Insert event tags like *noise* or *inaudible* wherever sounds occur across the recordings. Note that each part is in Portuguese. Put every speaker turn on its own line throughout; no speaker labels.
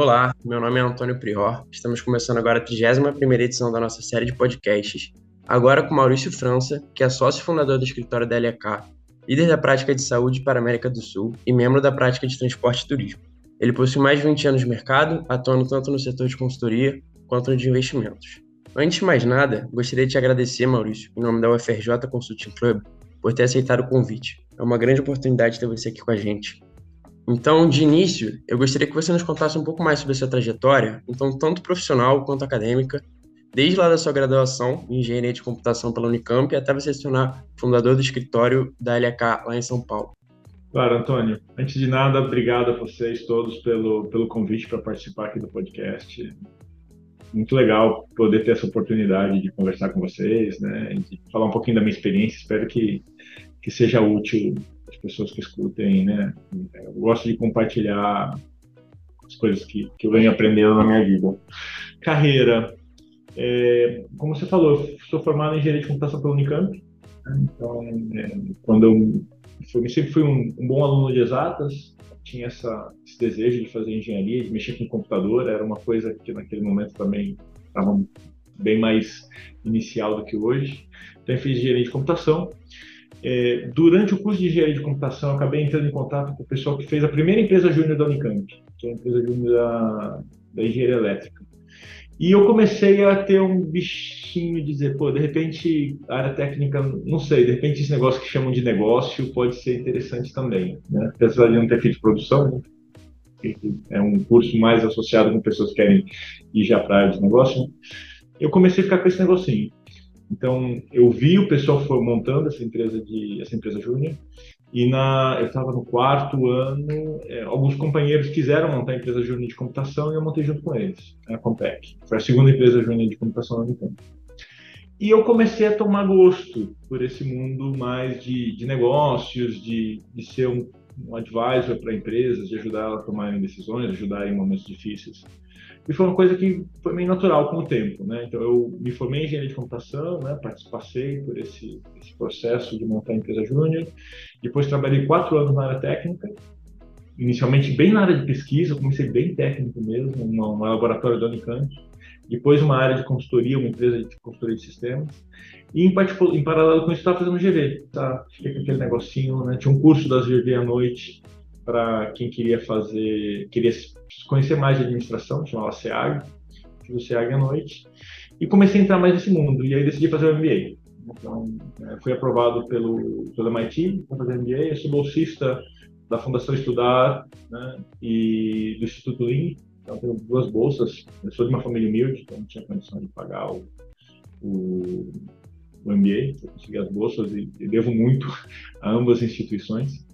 Olá, meu nome é Antônio Prior. Estamos começando agora a 31 edição da nossa série de podcasts, agora com Maurício França, que é sócio fundador do escritório da LK, líder da prática de saúde para a América do Sul e membro da prática de transporte e turismo. Ele possui mais de 20 anos de mercado, atuando tanto no setor de consultoria quanto no de investimentos. Antes de mais nada, gostaria de te agradecer, Maurício, em nome da UFRJ Consulting Club, por ter aceitado o convite. É uma grande oportunidade ter você aqui com a gente. Então, de início, eu gostaria que você nos contasse um pouco mais sobre a sua trajetória, então tanto profissional quanto acadêmica, desde lá da sua graduação em Engenharia de Computação pela Unicamp até você se tornar fundador do escritório da LK lá em São Paulo.
Claro, Antônio. Antes de nada, obrigado a vocês todos pelo, pelo convite para participar aqui do podcast muito legal poder ter essa oportunidade de conversar com vocês, né, de falar um pouquinho da minha experiência. Espero que, que seja útil pessoas que escutem, né. Eu gosto de compartilhar as coisas que, que eu venho aprendendo na minha vida. Carreira. É, como você falou, eu sou formado em engenharia de computação pela Unicamp. Né, então, é, quando eu, eu sempre fui um, um bom aluno de exatas, tinha essa, esse desejo de fazer engenharia, de mexer com computador, era uma coisa que naquele momento também estava bem mais inicial do que hoje. Então, eu fiz engenharia de computação. É, durante o curso de engenharia de computação, acabei entrando em contato com o pessoal que fez a primeira empresa júnior da Unicamp, que é a empresa júnior da, da engenharia elétrica. E eu comecei a ter um bichinho de dizer, pô, de repente a área técnica, não sei, de repente esse negócio que chamam de negócio pode ser interessante também, né? Apesar de não ter feito produção, né? é um curso mais associado com pessoas que querem ir já para a área de negócio, eu comecei a ficar com esse negocinho. Então, eu vi o pessoal montando essa empresa de essa empresa júnior e na, eu estava no quarto ano, é, alguns companheiros quiseram montar a empresa júnior de computação e eu montei junto com eles, né, a Compec. Foi a segunda empresa júnior de computação na Unicamp. E eu comecei a tomar gosto por esse mundo mais de, de negócios, de, de ser um, um advisor para empresas, de ajudar elas a tomarem decisões, ajudar em momentos difíceis. E foi uma coisa que foi meio natural com o tempo, né? Então eu me formei em engenharia de computação, né? Participei por esse, esse processo de montar a empresa júnior. Depois trabalhei quatro anos na área técnica, inicialmente bem na área de pesquisa, comecei bem técnico mesmo, no laboratório da Unicamp. Depois uma área de consultoria, uma empresa de consultoria de sistemas. E em, em paralelo com isso estava fazendo GV, tá? Fiquei com aquele negocinho, né? Tinha um curso das GV à noite para quem queria fazer, queria conhecer mais de administração, chamava SEAG, fiz o SEAG à noite, e comecei a entrar mais nesse mundo, e aí decidi fazer o MBA. Então, é, fui aprovado pelo, pelo MIT para fazer MBA, eu sou bolsista da Fundação Estudar né, e do Instituto Lean, então tenho duas bolsas, eu sou de uma família humilde, então não tinha condição de pagar o, o, o MBA, eu consegui as bolsas e, e devo muito a ambas instituições.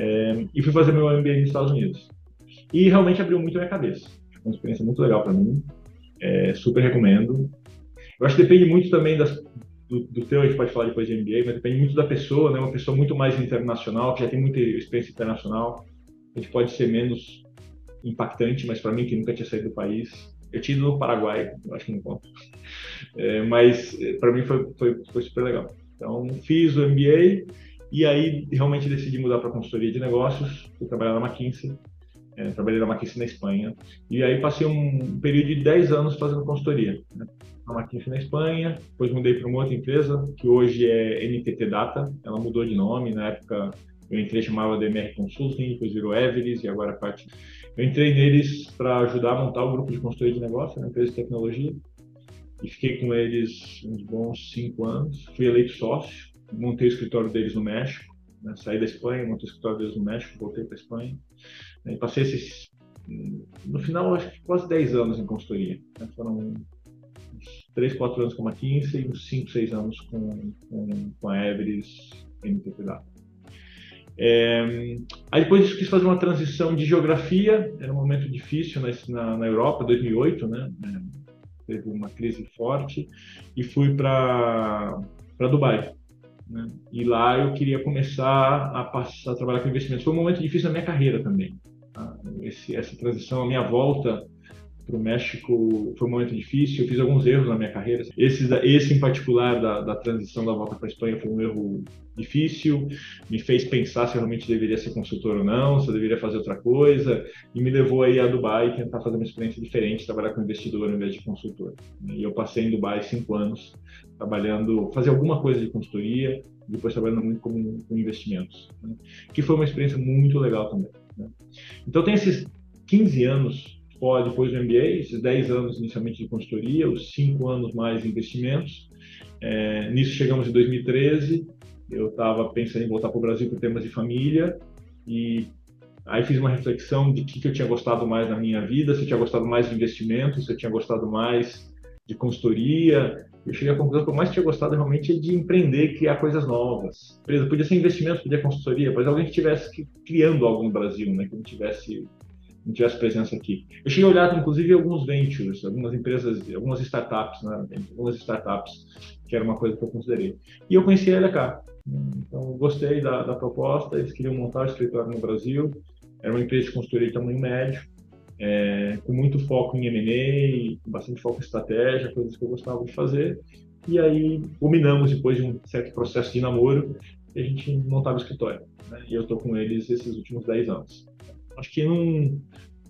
É, e fui fazer meu MBA nos Estados Unidos. E realmente abriu muito a minha cabeça. Foi uma experiência muito legal para mim. É, super recomendo. Eu acho que depende muito também das, do, do teu, a gente pode falar depois de MBA, mas depende muito da pessoa, né? Uma pessoa muito mais internacional, que já tem muita experiência internacional. A gente pode ser menos impactante, mas para mim, que nunca tinha saído do país, eu tinha ido no Paraguai, acho que não conta. É, mas para mim foi, foi, foi super legal. Então, fiz o MBA e aí realmente decidi mudar para consultoria de negócios, fui trabalhar na McKinsey, é, trabalhei na McKinsey na Espanha, e aí passei um período de 10 anos fazendo consultoria. Né? Na McKinsey na Espanha, depois mudei para uma outra empresa, que hoje é NTT Data, ela mudou de nome, na época eu entrei chamava DMR Consulting, depois virou Everest e agora parte. Eu entrei neles para ajudar a montar o grupo de consultoria de negócio, uma empresa de tecnologia, e fiquei com eles uns bons cinco anos. Fui eleito sócio, montei o escritório deles no México, né? saí da Espanha, montei o escritório deles no México, voltei para a Espanha. Né? E passei esses, no final, acho que quase 10 anos em consultoria. Né? Foram uns 3, 4 anos com a McKinsey e uns 5, 6 anos com, com, com a Everest Data. É, aí depois disso quis fazer uma transição de geografia, era um momento difícil na, na Europa, 2008, né? É, teve uma crise forte, e fui para Dubai. Né? E lá eu queria começar a passar a trabalhar com investimentos. Foi um momento difícil na minha carreira também. Tá? Esse, essa transição, a minha volta o México foi um momento difícil, eu fiz alguns erros na minha carreira. Esse, esse em particular, da, da transição da volta para a Espanha, foi um erro difícil, me fez pensar se eu realmente deveria ser consultor ou não, se eu deveria fazer outra coisa, e me levou aí a Dubai tentar fazer uma experiência diferente, trabalhar com investidor ao invés de consultor. E eu passei em Dubai cinco anos trabalhando, fazer alguma coisa de consultoria, depois trabalhando muito com, com investimentos, né? que foi uma experiência muito legal também. Né? Então tem esses 15 anos fora depois do MBA, esses 10 anos inicialmente de consultoria, os 5 anos mais investimentos. É, nisso chegamos em 2013, eu estava pensando em voltar para o Brasil por temas de família e aí fiz uma reflexão de que, que eu tinha gostado mais na minha vida, se eu tinha gostado mais de investimento, se eu tinha gostado mais de consultoria, eu cheguei à conclusão que eu mais tinha gostado realmente é de empreender, criar coisas novas. Beleza, podia ser investimento, podia consultoria, mas alguém que estivesse criando algo no Brasil, né? que não tivesse, não tivesse presença aqui. Eu cheguei a olhar, inclusive, alguns ventures, algumas empresas, algumas startups, né? algumas startups, que era uma coisa que eu considerei. E eu conheci a LK. Então, gostei da, da proposta, eles queriam montar o escritório no Brasil, era uma empresa de consultoria de tamanho médio, é, com muito foco em M&A, bastante foco em estratégia, coisas que eu gostava de fazer. E aí, combinamos depois de um certo processo de namoro, a gente montava o escritório. Né? E eu estou com eles esses últimos 10 anos. Acho que num,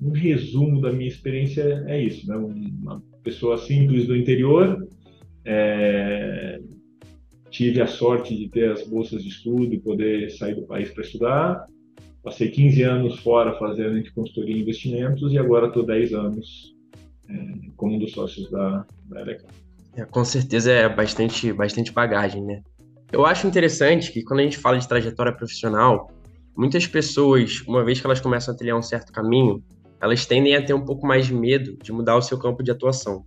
num resumo da minha experiência é isso, né? Uma pessoa simples do interior, é, tive a sorte de ter as bolsas de estudo e poder sair do país para estudar, Passei 15 anos fora fazendo entre consultoria e investimentos e agora estou 10 anos é, como um dos sócios da, da LK.
É, com certeza é bastante, bastante bagagem, né? Eu acho interessante que quando a gente fala de trajetória profissional, muitas pessoas, uma vez que elas começam a trilhar um certo caminho, elas tendem a ter um pouco mais de medo de mudar o seu campo de atuação.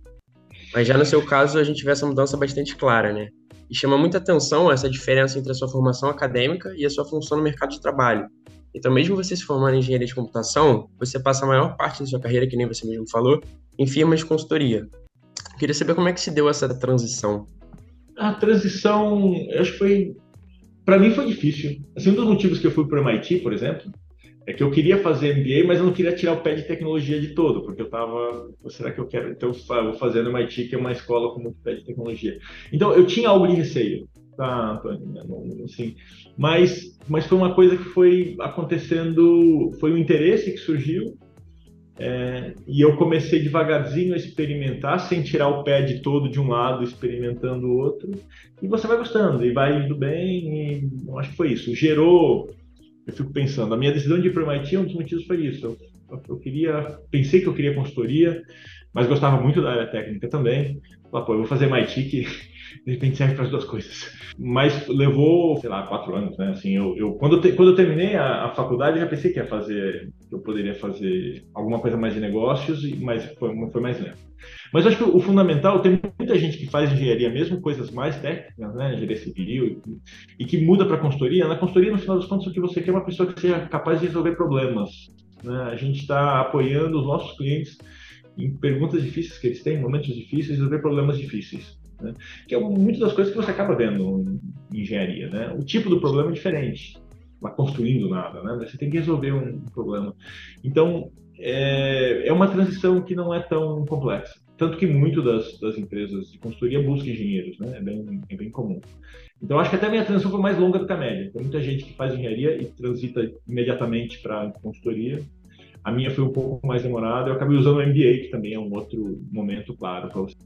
Mas já no seu caso, a gente vê essa mudança bastante clara, né? E chama muita atenção essa diferença entre a sua formação acadêmica e a sua função no mercado de trabalho. Então, mesmo você se formando em engenharia de computação, você passa a maior parte da sua carreira, que nem você mesmo falou, em firmas de consultoria. Eu queria saber como é que se deu essa transição.
A transição, acho que foi. Para mim foi difícil. Assim, um dos motivos que eu fui para o MIT, por exemplo, é que eu queria fazer MBA, mas eu não queria tirar o pé de tecnologia de todo, porque eu estava, será que eu quero? Então eu vou fazer no MIT, que é uma escola com muito pé de tecnologia. Então eu tinha algo de receio tá, Antônio, assim, mas, mas foi uma coisa que foi acontecendo, foi um interesse que surgiu, é, e eu comecei devagarzinho a experimentar, sem tirar o pé de todo de um lado, experimentando o outro, e você vai gostando, e vai indo bem, e eu acho que foi isso. Gerou, eu fico pensando, a minha decisão de ir para o MIT, um dos motivos foi isso. Eu, eu queria, pensei que eu queria consultoria, mas gostava muito da área técnica também. Falei, pô, eu vou fazer MIT que de repente serve para as duas coisas. Mas levou, sei lá, quatro anos, né? Assim, eu, eu quando, eu te, quando eu terminei a, a, faculdade, eu já pensei que ia fazer, eu poderia fazer alguma coisa mais de negócios, mas foi, foi mais lento. Mas acho que o, fundamental, tem muita gente que faz engenharia, mesmo coisas mais técnicas, né? Engenharia civil, e que muda para consultoria. Na consultoria, no final das contas, o que você quer é uma pessoa que seja capaz de resolver problemas. Né? A gente está apoiando os nossos clientes em perguntas difíceis que eles têm, momentos difíceis, resolver problemas difíceis né? que é muitas das coisas que você acaba vendo em engenharia. Né? O tipo do problema é diferente, lá construindo nada, né? você tem que resolver um problema. Então, é, é uma transição que não é tão complexa. Tanto que muito das, das empresas de consultoria buscam engenheiros, né? é, bem, é bem comum. Então, acho que até a minha transição foi mais longa do que a média. Tem muita gente que faz engenharia e transita imediatamente para consultoria. A minha foi um pouco mais demorada. Eu acabei usando o MBA, que também é um outro momento claro para você.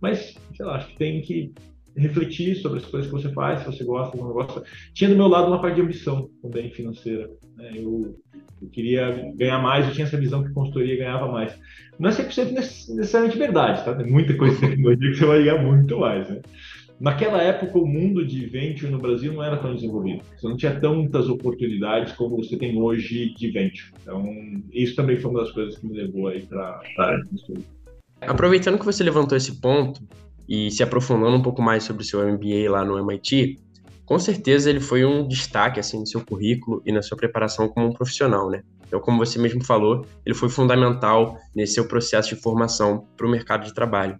Mas, sei lá, acho que tem que refletir sobre as coisas que você faz, se você gosta ou não gosta. Tinha do meu lado uma parte de ambição também financeira. Né? Eu, eu, queria ganhar mais, eu tinha essa visão que consultoria ganhava mais. Não é 100% necessariamente verdade, tá? Tem muita coisa de tecnologia que você vai ganhar muito mais, né? Naquela época, o mundo de venture no Brasil não era tão desenvolvido. Você não tinha tantas oportunidades como você tem hoje de venture. Então, isso também foi uma das coisas que me levou aí para a área de
Aproveitando que você levantou esse ponto e se aprofundando um pouco mais sobre o seu MBA lá no MIT, com certeza ele foi um destaque assim no seu currículo e na sua preparação como um profissional, né? Então, como você mesmo falou, ele foi fundamental nesse seu processo de formação para o mercado de trabalho.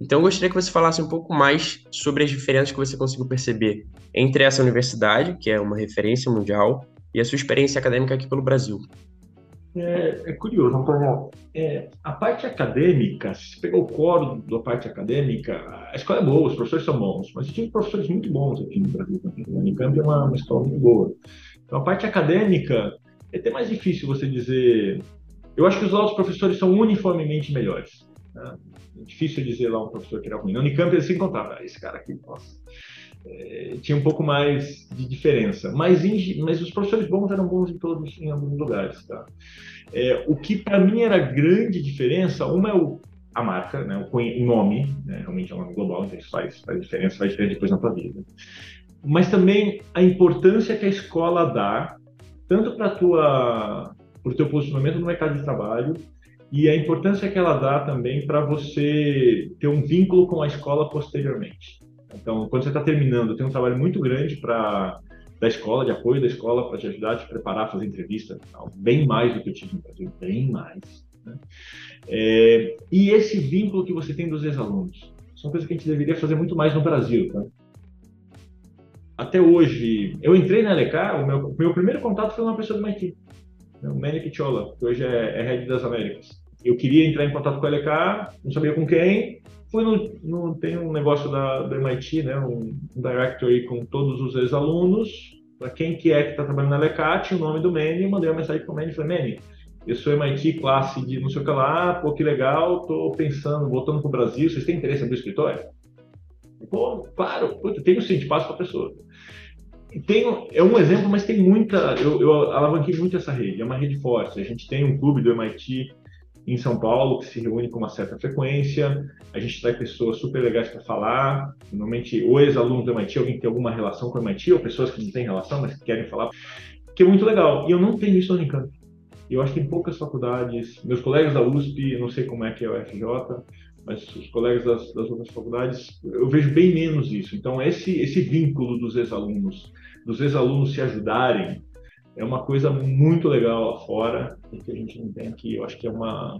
Então, eu gostaria que você falasse um pouco mais sobre as diferenças que você conseguiu perceber entre essa universidade, que é uma referência mundial, e a sua experiência acadêmica aqui pelo Brasil.
É, é curioso, Antônio. É, a parte acadêmica, se pegar o core da parte acadêmica, a escola é boa, os professores são bons, mas tem professores muito bons aqui no Brasil também. A Unicamp é uma, uma escola muito boa. Então, a parte acadêmica é até mais difícil você dizer. Eu acho que os outros professores são uniformemente melhores. Né? É difícil dizer lá um professor que era ruim. Na Unicamp eles se encontravam. Ah, esse cara aqui, nossa. É, tinha um pouco mais de diferença. Mas, em, mas os professores bons eram bons em todos, em alguns lugares. Tá? É, o que para mim era grande diferença, uma é o, a marca, né, o, nome, né, realmente é um nome global, então isso faz, faz diferença, faz diferença depois na tua vida. Mas também a importância que a escola dá, tanto para tua para o teu posicionamento no mercado de trabalho e a importância que ela dá também para você ter um vínculo com a escola posteriormente. Então, quando você está terminando, tem um trabalho muito grande para da escola, de apoio da escola para te ajudar a te preparar, fazer entrevista, bem mais do que eu tive no Brasil, bem mais. Né? É, e esse vínculo que você tem dos ex-alunos, são coisas que a gente deveria fazer muito mais no Brasil. Tá? Até hoje, eu entrei na LK, o meu, meu primeiro contato foi uma pessoa do MIT, né, o Manny Picciola, que hoje é, é head das Américas. Eu queria entrar em contato com a LK, não sabia com quem, fui no, no, tem um negócio da, do MIT, né, um, directory com todos os ex-alunos, para quem que é que está trabalhando na LECAT, o nome do Manny, mandei uma mensagem para o Manny, falei, Manny, eu sou MIT classe de não sei o que lá, pô, que legal, tô pensando, voltando para o Brasil, vocês têm interesse abrir escritório? Pô, claro, puta, tenho sim, te passo para a pessoa. Tem, é um exemplo, mas tem muita, eu, eu alavanquei muito essa rede, é uma rede forte, a gente tem um clube do MIT em São Paulo, que se reúne com uma certa frequência. A gente traz pessoas super legais para falar. Normalmente, ou ex-alunos do MIT, alguém tem alguma relação com o MIT, ou pessoas que não têm relação, mas que querem falar. Que é muito legal. E eu não tenho isso no Unicamp. Eu acho que em poucas faculdades, meus colegas da USP, não sei como é que é o FJ, mas os colegas das, das outras faculdades, eu vejo bem menos isso. Então, esse, esse vínculo dos ex-alunos, dos ex-alunos se ajudarem, é uma coisa muito legal lá fora e que a gente não tem aqui. Eu acho que é uma,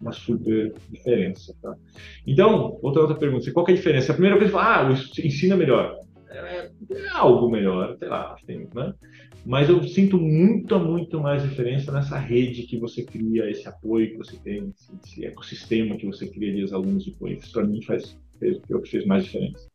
uma super diferença. Tá? Então, outra outra pergunta: qual é a diferença? A primeira vez, ah, é melhor. É, é algo melhor, sei lá, tem, né? Mas eu sinto muito, muito mais diferença nessa rede que você cria, esse apoio que você tem, esse ecossistema que você cria de alunos depois. Isso para mim faz, fez, é fez mais diferença.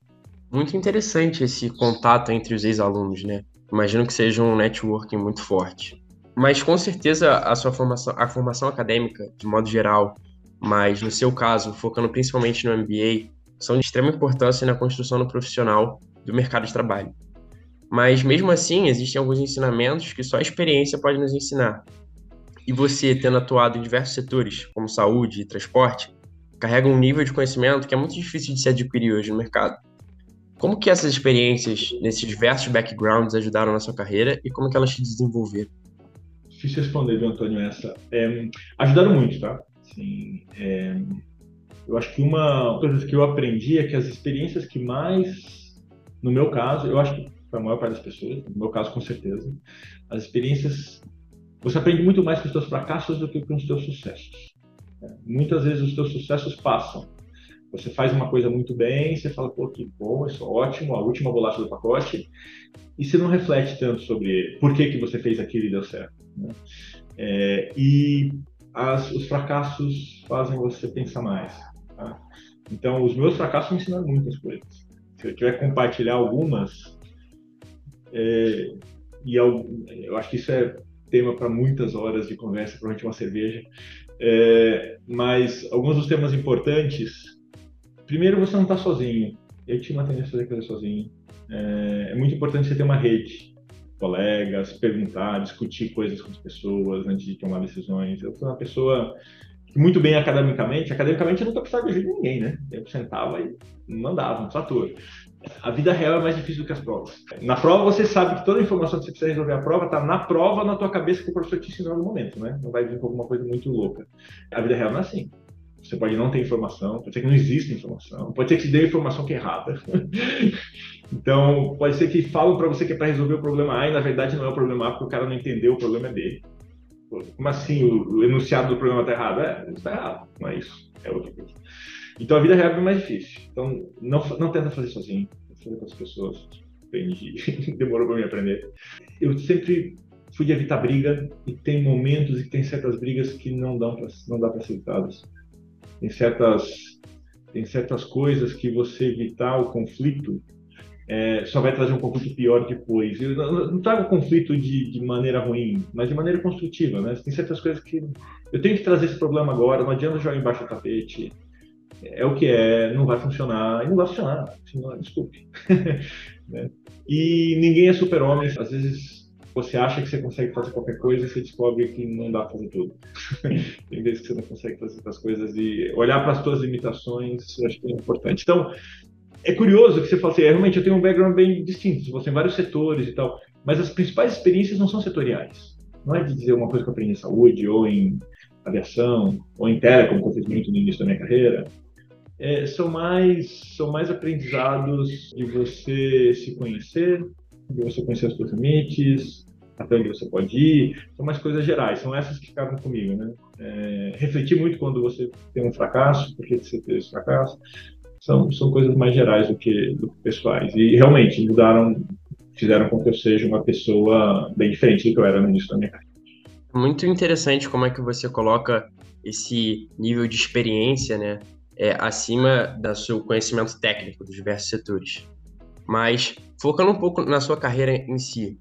Muito interessante esse contato entre os ex-alunos, né? Imagino que seja um networking muito forte. Mas com certeza a sua formação, a formação acadêmica, de modo geral, mas no seu caso, focando principalmente no MBA, são de extrema importância na construção do profissional do mercado de trabalho. Mas mesmo assim, existem alguns ensinamentos que só a experiência pode nos ensinar. E você, tendo atuado em diversos setores, como saúde e transporte, carrega um nível de conhecimento que é muito difícil de se adquirir hoje no mercado. Como que essas experiências nesses diversos backgrounds ajudaram na sua carreira e como que elas te desenvolveram?
Difícil responder, viu, Antônio, essa. É, ajudaram muito, tá? Assim, é, eu acho que uma coisa que eu aprendi é que as experiências que mais, no meu caso, eu acho que para a maior parte das pessoas, no meu caso com certeza, as experiências, você aprende muito mais com os seus fracassos do que com os seus sucessos. É, muitas vezes os seus sucessos passam você faz uma coisa muito bem, você fala, pô, que bom, isso é ótimo, a última bolacha do pacote, e você não reflete tanto sobre por que, que você fez aquilo e deu certo. Né? É, e as, os fracassos fazem você pensar mais. Tá? Então, os meus fracassos me ensinaram muitas coisas. Se eu tiver compartilhar algumas, é, e eu, eu acho que isso é tema para muitas horas de conversa, provavelmente uma cerveja, é, mas alguns dos temas importantes Primeiro, você não está sozinho. Eu tinha uma tendência a fazer sozinho. É, é, muito importante você ter uma rede, colegas, perguntar, discutir coisas com as pessoas antes de tomar decisões. Eu sou uma pessoa muito bem academicamente, academicamente eu nunca precisava de ajuda de ninguém, né? Eu sentava e mandava, um trator. A vida real é mais difícil do que as provas. Na prova você sabe que toda a informação que você precisa resolver a prova está na prova, na tua cabeça que o professor te ensinou no momento, né? Não vai vir com alguma coisa muito louca. A vida real não é assim. Você pode não ter informação, pode ser que não exista informação, pode ser que te dê informação que é errada. *laughs* então, pode ser que falam para você que é para resolver o problema A e na verdade não é o problema A porque o cara não entendeu o problema B. Como assim o, enunciado do problema está errado? É, está errado, não é isso, é outra coisa. Então a vida real é mais difícil. Então não, não tenta fazer sozinho, fazer com as pessoas. Aprendi, *laughs* demorou para me aprender. Eu sempre fui de evitar briga e tem momentos e tem certas brigas que não dão pra, não dá para ser evitadas. Tem certas tem certas coisas que você evitar o conflito é, só vai trazer um conflito pior depois. Eu não, trago conflito de, de, maneira ruim, mas de maneira construtiva, né? Tem certas coisas que eu tenho que trazer esse problema agora, não adianta jogar embaixo do tapete. É o que é, não vai funcionar, e não vai funcionar, senão, desculpe. *laughs* né? E ninguém é super-homem, às vezes você acha que você consegue fazer qualquer coisa e você descobre que não dá para fazer tudo. *laughs* Tem vezes que você não consegue fazer as coisas e olhar para as suas limitações, acho que é importante. Então, é curioso que você fala assim, é, realmente eu tenho um background bem distinto, você em vários setores e tal, mas as principais experiências não são setoriais. Não é de dizer uma coisa que eu aprendi em saúde, ou em aviação, ou em telecom, como eu fiz muito no início da minha carreira. É, são, mais, são mais aprendizados de você se conhecer, de você conhecer os seus limites, até onde você pode ir, são mais coisas gerais, são essas que ficaram comigo, né? É, refletir muito quando você tem um fracasso, por que você teve esse fracasso, são, são coisas mais gerais do que, do que pessoais. E realmente mudaram, fizeram com que eu seja uma pessoa bem diferente do que eu era no início da minha carreira.
Muito interessante como é que você coloca esse nível de experiência, né, é, acima do seu conhecimento técnico dos diversos setores. Mas focando um pouco na sua carreira em si,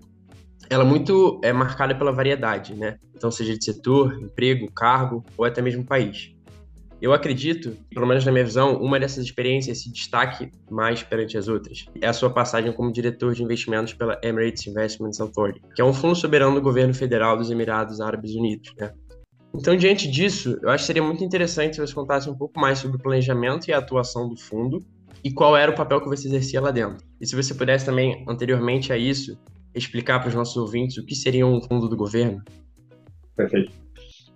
ela é muito é marcada pela variedade, né? Então, seja de setor, emprego, cargo ou até mesmo país. Eu acredito, pelo menos na minha visão, uma dessas experiências se destaque mais perante as outras. É a sua passagem como diretor de investimentos pela Emirates Investments Authority, que é um fundo soberano do governo federal dos Emirados Árabes Unidos. Né? Então, diante disso, eu acho que seria muito interessante se você contasse um pouco mais sobre o planejamento e a atuação do fundo e qual era o papel que você exercia lá dentro. E se você pudesse também, anteriormente a isso, explicar para os nossos ouvintes o que seria um fundo do governo.
Perfeito.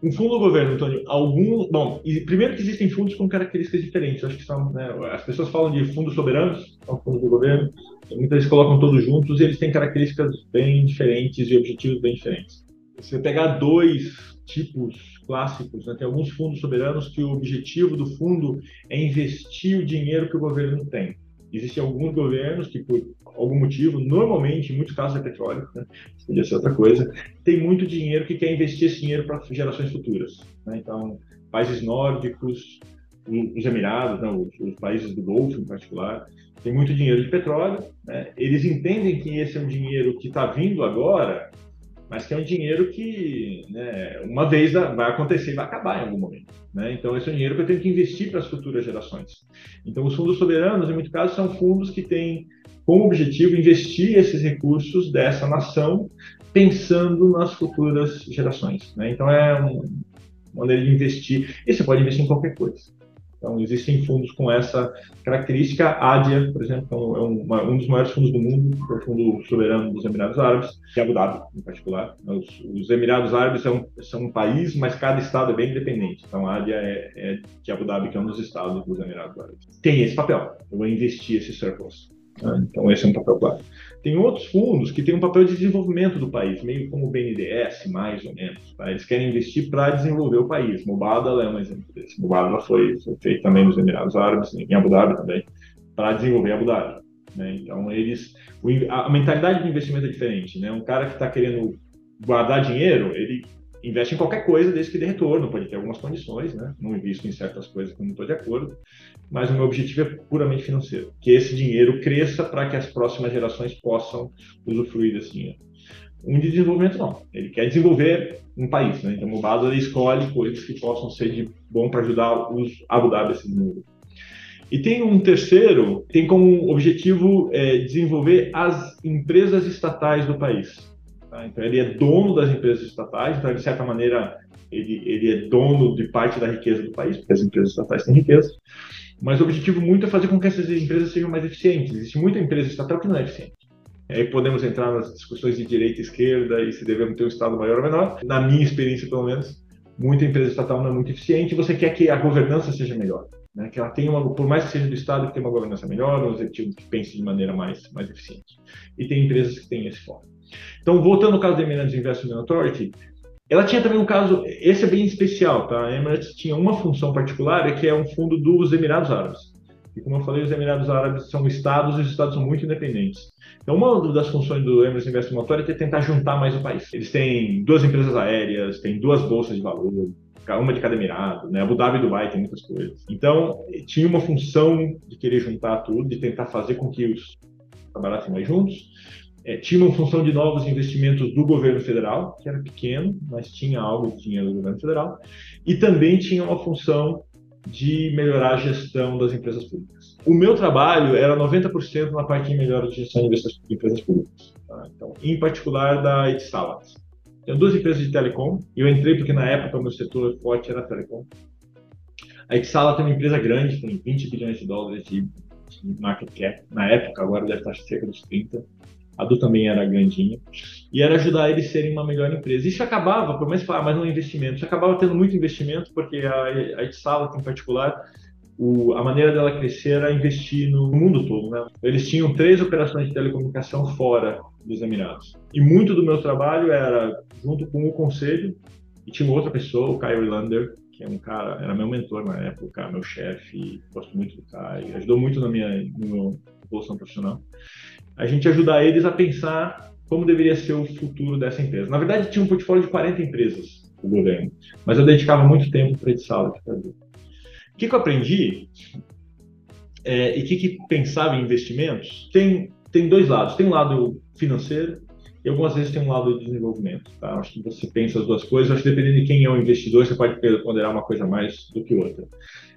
Um fundo do governo, Antônio, algum. Bom, primeiro que existem fundos com características diferentes. acho que são. Né, as pessoas falam de fundos soberanos, são fundos do governo, muitas vezes colocam todos juntos e eles têm características bem diferentes e objetivos bem diferentes. Se você pegar dois tipos clássicos, né, tem alguns fundos soberanos que o objetivo do fundo é investir o dinheiro que o governo tem. Existem alguns governos que, por algum motivo, normalmente, em muitos casos é petróleo, né? podia ser outra coisa, tem muito dinheiro que quer investir esse dinheiro para gerações futuras. Né? Então, países nórdicos, os Emirados, né? os, os, países do Golfo em particular, tem muito dinheiro de petróleo. Né? Eles entendem que esse é um dinheiro que está vindo agora mas que é um dinheiro que, né, uma vez vai acontecer e vai acabar em algum momento. Né? Então, esse é um dinheiro que eu tenho que investir para as futuras gerações. Então, os fundos soberanos, em muitos casos, são fundos que têm como objetivo investir esses recursos dessa nação pensando nas futuras gerações. Né? Então, é uma maneira de investir. E você pode investir em qualquer coisa. Então, existem fundos com essa característica. A ADIA, por exemplo, é um, um dos maiores fundos do mundo, é o fundo soberano dos Emirados Árabes, de Abu Dhabi, em particular. Os, os Emirados Árabes são, são um país, mas cada estado é bem independente. Então, a ADIA é, é de Abu Dhabi, que é um dos estados dos Emirados Árabes. Tem esse papel. Eu vou investir esse surplus. Né? Então, esse é um papel claro. Tem outros fundos que têm um papel de desenvolvimento do país, meio como o BNDES, mais ou menos. Tá? Eles querem investir para desenvolver o país. Mubadala é um exemplo desse. Mubadala foi, foi feito também nos Emirados Árabes, em Abu Dhabi também, para desenvolver Abu Dhabi. Né? Então, eles, a mentalidade de investimento é diferente. Né? Um cara que está querendo guardar dinheiro, ele investe em qualquer coisa desde que dê retorno, pode ter algumas condições, né? Não invisto em certas coisas que não estou de acordo, mas o meu objetivo é puramente financeiro, que esse dinheiro cresça para que as próximas gerações possam usufruir desse dinheiro. Um de desenvolvimento não, ele quer desenvolver um país, né? Então o base ele escolhe coisas que possam ser de bom para ajudar os Abu Dhabi a se desenvolver. E tem um terceiro, tem como objetivo é, desenvolver as empresas estatais do país. Tá? Então, ele é dono das empresas estatais, então, de certa maneira, ele, ele é dono de parte da riqueza do país, porque as empresas estatais têm riqueza. Mas o objetivo muito é fazer com que essas empresas sejam mais eficientes. Existe muita empresa estatal que não é eficiente. Aí podemos entrar nas discussões de direita e esquerda e se devemos ter um Estado maior ou menor. Na minha experiência, pelo menos, muita empresa estatal não é muito eficiente você quer que a governança seja melhor. Né? Que ela tenha uma, por mais que seja do Estado, que tenha uma governança melhor, um executivo que pense de maneira mais, mais eficiente. E tem empresas que têm esse foco. Então, voltando ao caso da Emirates Investment Authority, ela tinha também um caso, esse é bem especial, tá? A Emirates tinha uma função particular, que é um fundo dos Emirados Árabes. E como eu falei, os Emirados Árabes são estados e os estados são muito independentes. Então, uma das funções do Emirates Investment Authority é tentar juntar mais o país. Eles têm duas empresas aéreas, têm duas bolsas de valor, uma de cada emirado, né? Abu Dhabi e Dubai tem muitas coisas. Então, tinha uma função de querer juntar tudo, de tentar fazer com que os trabalhassem mais juntos. É, tinha uma função de novos investimentos do governo federal, que era pequeno, mas tinha algo de dinheiro do governo federal. E também tinha uma função de melhorar a gestão das empresas públicas. O meu trabalho era 90% na parte de melhora de gestão de empresas públicas. Tá? Então, em particular da Etisalat. Tem duas empresas de telecom, e eu entrei porque na época o meu setor forte era telecom. A Etsala tem uma empresa grande, com 20 bilhões de dólares de, de market cap. Na época, agora deve estar cerca dos 30. A Du também era grandinha. E era ajudar eles a serem uma melhor empresa. Isso acabava, por mais falar, mas não é investimento. Isso acabava tendo muito investimento, porque a, a Etsala, em particular, o, a maneira dela crescer era investir no mundo todo. Né? Eles tinham três operações de telecomunicação fora dos Emirados. E muito do meu trabalho era junto com o conselho, e tinha outra pessoa, o Caio Lander, que é um cara, era meu mentor na época, meu chefe, gosto muito do Caio, ajudou muito na minha, no meu evolução profissional. A gente ajudar eles a pensar como deveria ser o futuro dessa empresa. Na verdade, tinha um portfólio de 40 empresas, o governo, mas eu dedicava muito tempo para fazer. O que, que eu aprendi é, e o que, que pensava em investimentos? Tem, tem dois lados. Tem um lado financeiro e algumas vezes tem um lado de desenvolvimento. Tá? Acho que você pensa as duas coisas. Acho que dependendo de quem é o investidor, você pode ponderar uma coisa mais do que outra.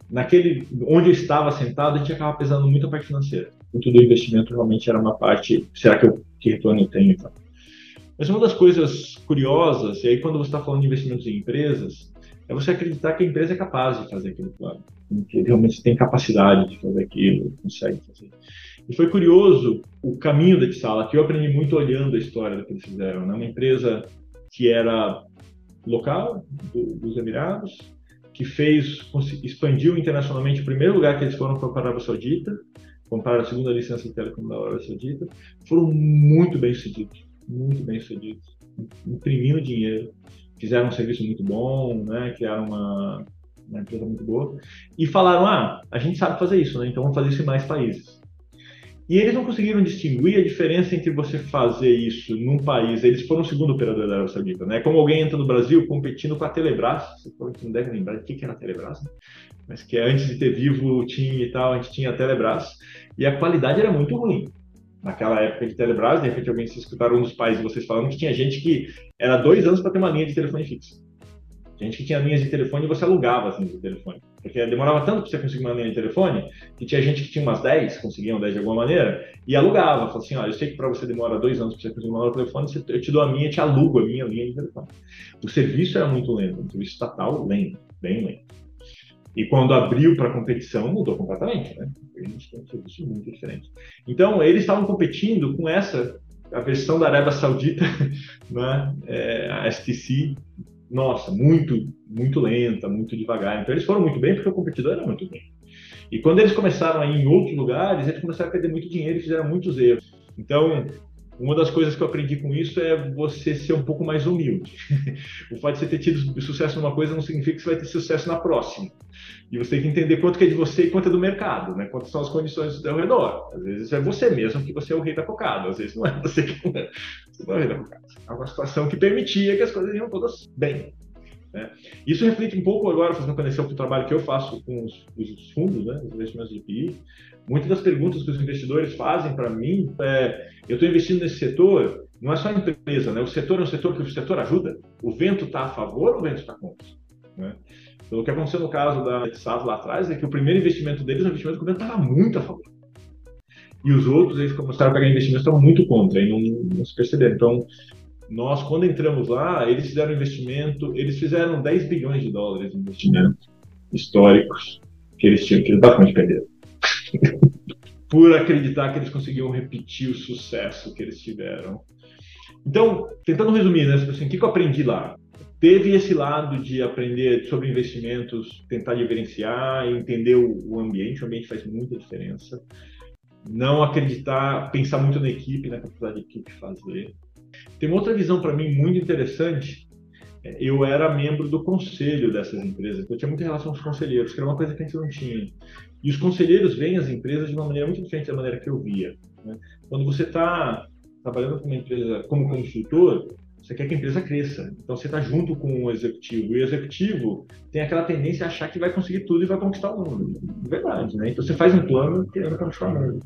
Naquele, onde eu estava sentado, a gente acaba pesando muito a parte financeira. Muito do investimento realmente era uma parte, será que, eu, que retorno tenho? Então? Mas uma das coisas curiosas, e aí quando você está falando de investimentos em empresas, é você acreditar que a empresa é capaz de fazer aquele plano, que realmente tem capacidade de fazer aquilo, consegue fazer. E foi curioso o caminho da Sala, que eu aprendi muito olhando a história do que eles fizeram. Né? Uma empresa que era local, do, dos Emirados, que fez, expandiu internacionalmente. O primeiro lugar que eles foram foi para a Arábia Saudita, compraram a segunda licença de telecom da Arábia Saudita. Foram muito bem sucedidos, muito bem sucedidos, imprimindo dinheiro fizeram um serviço muito bom, né? Criaram uma, uma empresa muito boa e falaram: ah, a gente sabe fazer isso, né? Então vamos fazer isso em mais países. E eles não conseguiram distinguir a diferença entre você fazer isso num país. Eles foram o segundo operador da Arábia Saudita, né? Como alguém entra no Brasil competindo com a Telebrás, você provavelmente não deve lembrar de que era a Telebrás, né? mas que antes de ter vivo o time e tal, a gente tinha a Telebrás e a qualidade era muito ruim naquela época de Telebrás, de repente alguém se escutaram um dos pais de vocês falando que tinha gente que era dois anos para ter uma linha de telefone fixo. Gente que tinha linhas de telefone e você alugava as linhas de telefone. Porque demorava tanto para você conseguir uma linha de telefone, que tinha gente que tinha umas 10, conseguiam 10 de alguma maneira, e alugava. Falava assim, olha, eu sei que para você demora dois anos para você conseguir uma linha de telefone, eu te dou a minha, te alugo a minha linha de telefone. O serviço era muito lento, o serviço estatal lento, bem lento. E quando abriu para competição, mudou completamente, né? A gente tem um serviço muito diferente. Então, eles estavam competindo com essa, a versão da Arábia Saudita, *laughs* né? É, a STC, nossa, muito, muito lenta, muito devagar. Então, eles foram muito bem porque o competidor era muito bem. E quando eles começaram a ir em outros lugares, eles começaram a perder muito dinheiro e fizeram muitos erros. Então, uma das coisas que eu aprendi com isso é você ser um pouco mais humilde. *laughs* o fato de você ter tido sucesso numa coisa não significa que você vai ter sucesso na próxima. E você tem que entender quanto que é de você e quanto é do mercado, né? Quantas são as condições ao redor. Às vezes é você mesmo que você é o rei da cocada, às vezes não é você que não é, você não é o rei da cocada. É uma situação que permitia que as coisas iam todas bem. Né? Isso reflete um pouco agora, fazendo conexão com o trabalho que eu faço com os, os fundos, né, os investimentos de PI. Muitas das perguntas que os investidores fazem para mim é: eu estou investindo nesse setor, não é só a empresa, né? o setor é um setor que o setor ajuda. O vento está a favor ou o vento está contra? Né? Então, o que aconteceu no caso da Etsat lá atrás é que o primeiro investimento deles, o investimento que o vento estava muito a favor. E os outros, eles começaram a pegar investimentos que estavam muito contra, e não, não se perceberam. Então, nós, quando entramos lá, eles fizeram investimento, eles fizeram 10 bilhões de dólares de investimento históricos que eles tinham, que eles basicamente perderam. *laughs* Por acreditar que eles conseguiam repetir o sucesso que eles tiveram. Então, tentando resumir, né, assim, o que eu aprendi lá? Teve esse lado de aprender sobre investimentos, tentar diferenciar, entender o, ambiente, o ambiente faz muita diferença. Não acreditar, pensar muito na equipe, na capacidade de equipe fazer. Tem uma outra visão para mim muito interessante, eu era membro do conselho dessas empresas, eu tinha muita relação com os conselheiros, que era uma coisa que a gente não tinha. E os conselheiros veem as empresas de uma maneira muito diferente da maneira que eu via. Né? Quando você está trabalhando com uma empresa como consultor, você quer que a empresa cresça. Então você está junto com o executivo. E o executivo tem aquela tendência a achar que vai conseguir tudo e vai conquistar o mundo. Verdade, né? Então você faz um plano querendo conquistar o mundo.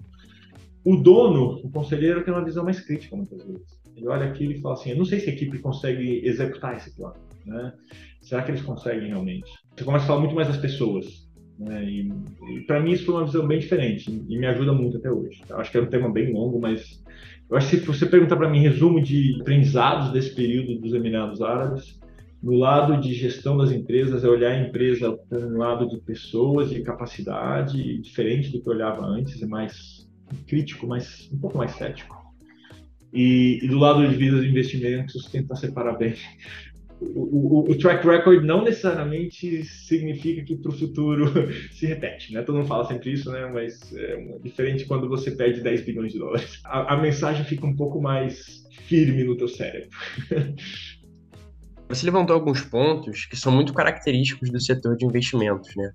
O dono, o conselheiro, tem uma visão mais crítica muitas vezes. Ele olha aquilo e fala assim: eu não sei se a equipe consegue executar esse plano. Né? Será que eles conseguem realmente? Você começa a falar muito mais das pessoas. Né? E, e para mim isso foi uma visão bem diferente e me ajuda muito até hoje. Eu acho que é um tema bem longo, mas eu acho que se você perguntar para mim resumo de aprendizados desse período dos Emirados Árabes, no lado de gestão das empresas, é olhar a empresa por um lado de pessoas e capacidade, diferente do que eu olhava antes, é mais crítico, mais, um pouco mais cético. E, e do lado de vidas e investimentos, tentar separar bem o, o, o, track record não necessariamente significa que para o futuro *laughs* se repete, né? Todo mundo fala sempre isso, né? Mas é diferente quando você perde 10 bilhões de dólares. A, a mensagem fica um pouco mais firme no teu cérebro. *laughs*
Você levantou alguns pontos que são muito característicos do setor de investimentos, né?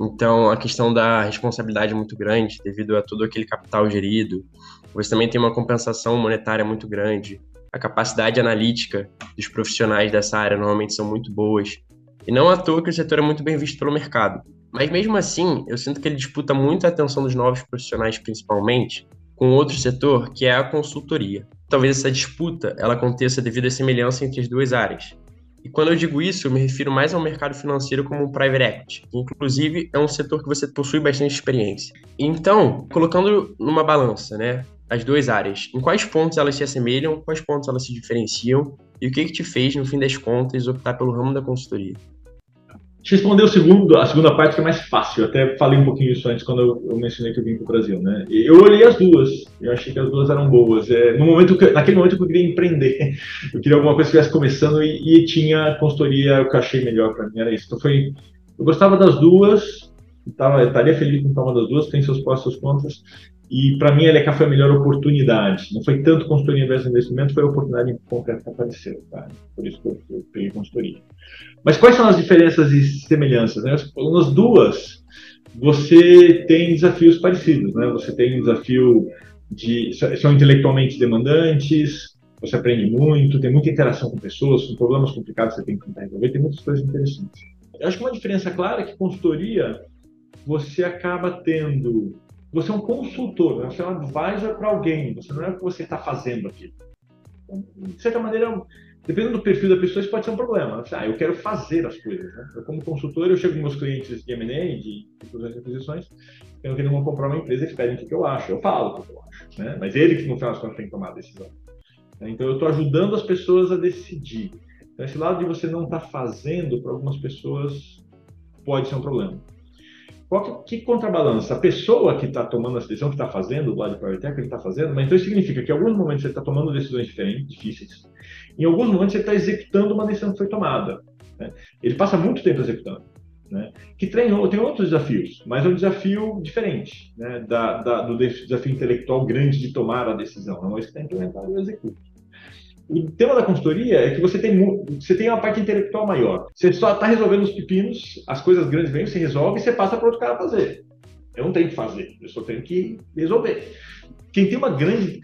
Então, a questão da responsabilidade é muito grande devido a todo aquele capital gerido. Você também tem uma compensação monetária muito grande a capacidade analítica dos profissionais dessa área normalmente são muito boas. E não à toa que o setor é muito bem visto pelo mercado. Mas mesmo assim, eu sinto que ele disputa muito a atenção dos novos profissionais, principalmente, com outro setor, que é a consultoria. Talvez essa disputa ela aconteça devido à semelhança entre as duas áreas. E quando eu digo isso, eu me refiro mais ao mercado financeiro como o private equity, que inclusive é um setor que você possui bastante experiência. Então, colocando numa balança, né, as duas áreas, em quais pontos elas se assemelham, quais pontos elas se diferenciam e o que, que te fez, no fim das contas, optar pelo ramo da consultoria?
Te responder o segundo, a segunda parte que é mais fácil. Eu até falei um pouquinho isso antes quando eu, eu mencionei que eu vim para o Brasil, né? Eu olhei as duas. Eu achei que as duas eram boas. É, no momento que, naquele momento que eu queria empreender, *laughs* eu queria alguma coisa que estivesse começando e, e tinha consultoria o que eu achei melhor para mim era isso. Então foi, eu gostava das duas. Tava, estaria feliz com uma das duas, tem seus e seus contras. E para mim a LK foi a melhor oportunidade. Não foi tanto consultoria versus investimento, foi a oportunidade concreta que apareceu. Tá? Por isso que eu, eu peguei consultoria. Mas quais são as diferenças e semelhanças? Né? Nas duas, você tem desafios parecidos. Né? Você tem um desafio de. são intelectualmente demandantes, você aprende muito, tem muita interação com pessoas, com problemas complicados você tem que tentar resolver, tem muitas coisas interessantes. Eu acho que uma diferença clara é que consultoria você acaba tendo você é um consultor, né? você é um advisor para alguém, você não é o que você está fazendo aqui. Então, de certa maneira, dependendo do perfil da pessoa, isso pode ser um problema. Ah, eu quero fazer as coisas. Né? Eu, como consultor, eu chego com meus clientes de M&A, de e aquisições, eu não vão comprar uma empresa, eles pedem o que eu acho. Eu falo o que eu acho. Né? Mas ele que, no final das contas, tem que tomar a decisão. Então, eu estou ajudando as pessoas a decidir. Então, esse lado de você não estar tá fazendo, para algumas pessoas, pode ser um problema. Qual que, que contrabalança? A pessoa que está tomando a decisão, que está fazendo, do lado de private equity, ele está fazendo, mas então isso significa que em alguns momentos ele está tomando decisões diferentes, difíceis, em alguns momentos ele está executando uma decisão que foi tomada. Né? Ele passa muito tempo executando. Né? Que tem, tem outros desafios, mas é um desafio diferente né? da, da, do desafio intelectual grande de tomar a decisão. Não é isso que está implementado e executa. O tema da consultoria é que você tem, você tem uma parte intelectual maior. Você só está resolvendo os pepinos, as coisas grandes vêm, você resolve e você passa para outro cara fazer. Eu não tenho que fazer, eu só tenho que resolver. Quem tem uma grande,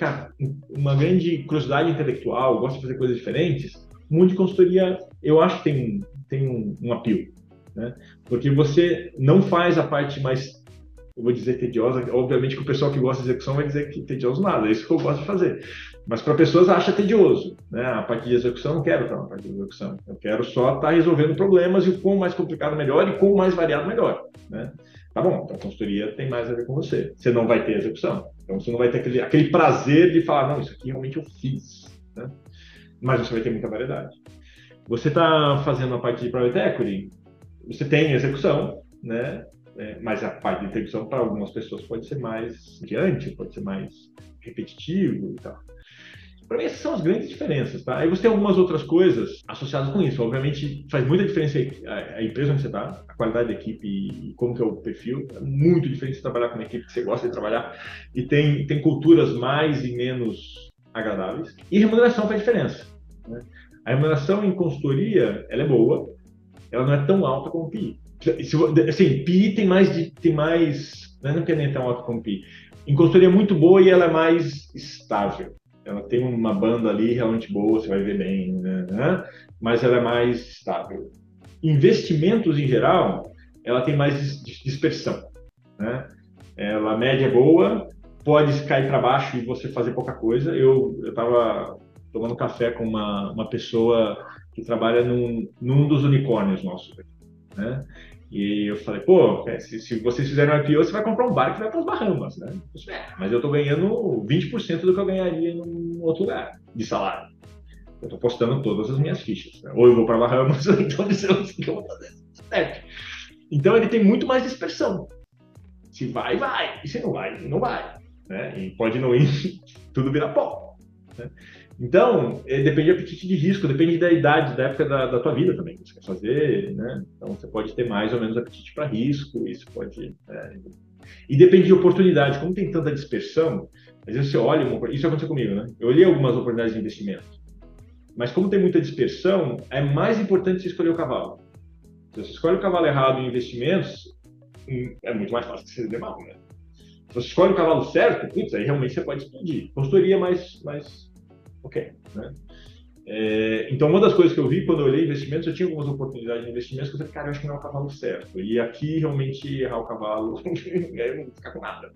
uma grande curiosidade intelectual, gosta de fazer coisas diferentes, o mundo de consultoria, eu acho que tem, tem um, um apelo. Né? Porque você não faz a parte mais eu vou dizer tediosa, obviamente que o pessoal que gosta de execução vai dizer que tedioso nada, é isso que eu gosto de fazer. Mas para pessoas acha tedioso, né? A parte de execução não quero estar na parte de execução. Eu quero só estar resolvendo problemas e o quão mais complicado melhor e quão mais variado melhor, né? Tá bom, então a consultoria tem mais a ver com você. Você não vai ter execução. Então você não vai ter aquele, aquele prazer de falar, não, isso aqui realmente eu fiz, né? Mas você vai ter muita variedade. Você está fazendo a parte de private equity, você tem execução, né? É, mas a parte de execução para algumas pessoas pode ser mais diante, pode ser mais repetitivo e tal. Para mim, essas são as grandes diferenças, tá? Aí você tem algumas outras coisas associadas com isso. Obviamente, faz muita diferença a, empresa onde você está, a qualidade da equipe e como que é o perfil. É muito diferente de trabalhar com uma equipe que você gosta de trabalhar e tem, tem culturas mais e menos agradáveis. E remuneração faz diferença. Né? A remuneração em consultoria, ela é boa, ela não é tão alta como o PI. Assim, PI tem mais, de, tem mais, não é nem tão alta como PI. Em consultoria é muito boa e ela é mais estável. Ela tem uma banda ali realmente boa, você vai ver bem, né? né? mas ela é mais estável. Investimentos em geral, ela tem mais dispersão, né? Ela a média é boa, pode cair para baixo e você fazer pouca coisa. Eu estava tomando café com uma, uma pessoa que trabalha num, num dos unicórnios nossos, né? E eu falei, pô, é, se, se vocês fizerem um IPO, você vai comprar um barco que vai para as Bahamas, né? Eu é, mas eu estou ganhando 20% do que eu ganharia em outro lugar de salário. Eu estou postando todas as minhas fichas. Né? Ou eu vou para Bahamas, *laughs* ou então eu que eu vou fazer. Certo. Então ele tem muito mais dispersão. Se vai, vai. E se não vai, não vai. Né? E pode não ir, *laughs* tudo vira pó. Né? Então, é, depende do apetite de risco, depende da idade, da época da, da tua vida também que você quer fazer, né? Então, você pode ter mais ou menos apetite para risco, isso pode... É... E depende de oportunidade. Como tem tanta dispersão, às vezes você olha... Uma... Isso aconteceu comigo, né? Eu olhei algumas oportunidades de investimento, mas como tem muita dispersão, é mais importante você escolher o cavalo. Se você escolhe o cavalo errado em investimentos, hum, é muito mais fácil que você dê mal, né? Se você escolhe o cavalo certo, putz, aí realmente você pode explodir. Consultoria mais, mais ok. Né? É, então, uma das coisas que eu vi quando eu olhei investimentos, eu tinha algumas oportunidades de investimentos que eu falei, cara, eu acho que não é o cavalo certo. E aqui, realmente, errar o cavalo, aí *laughs* eu não vou ficar com nada.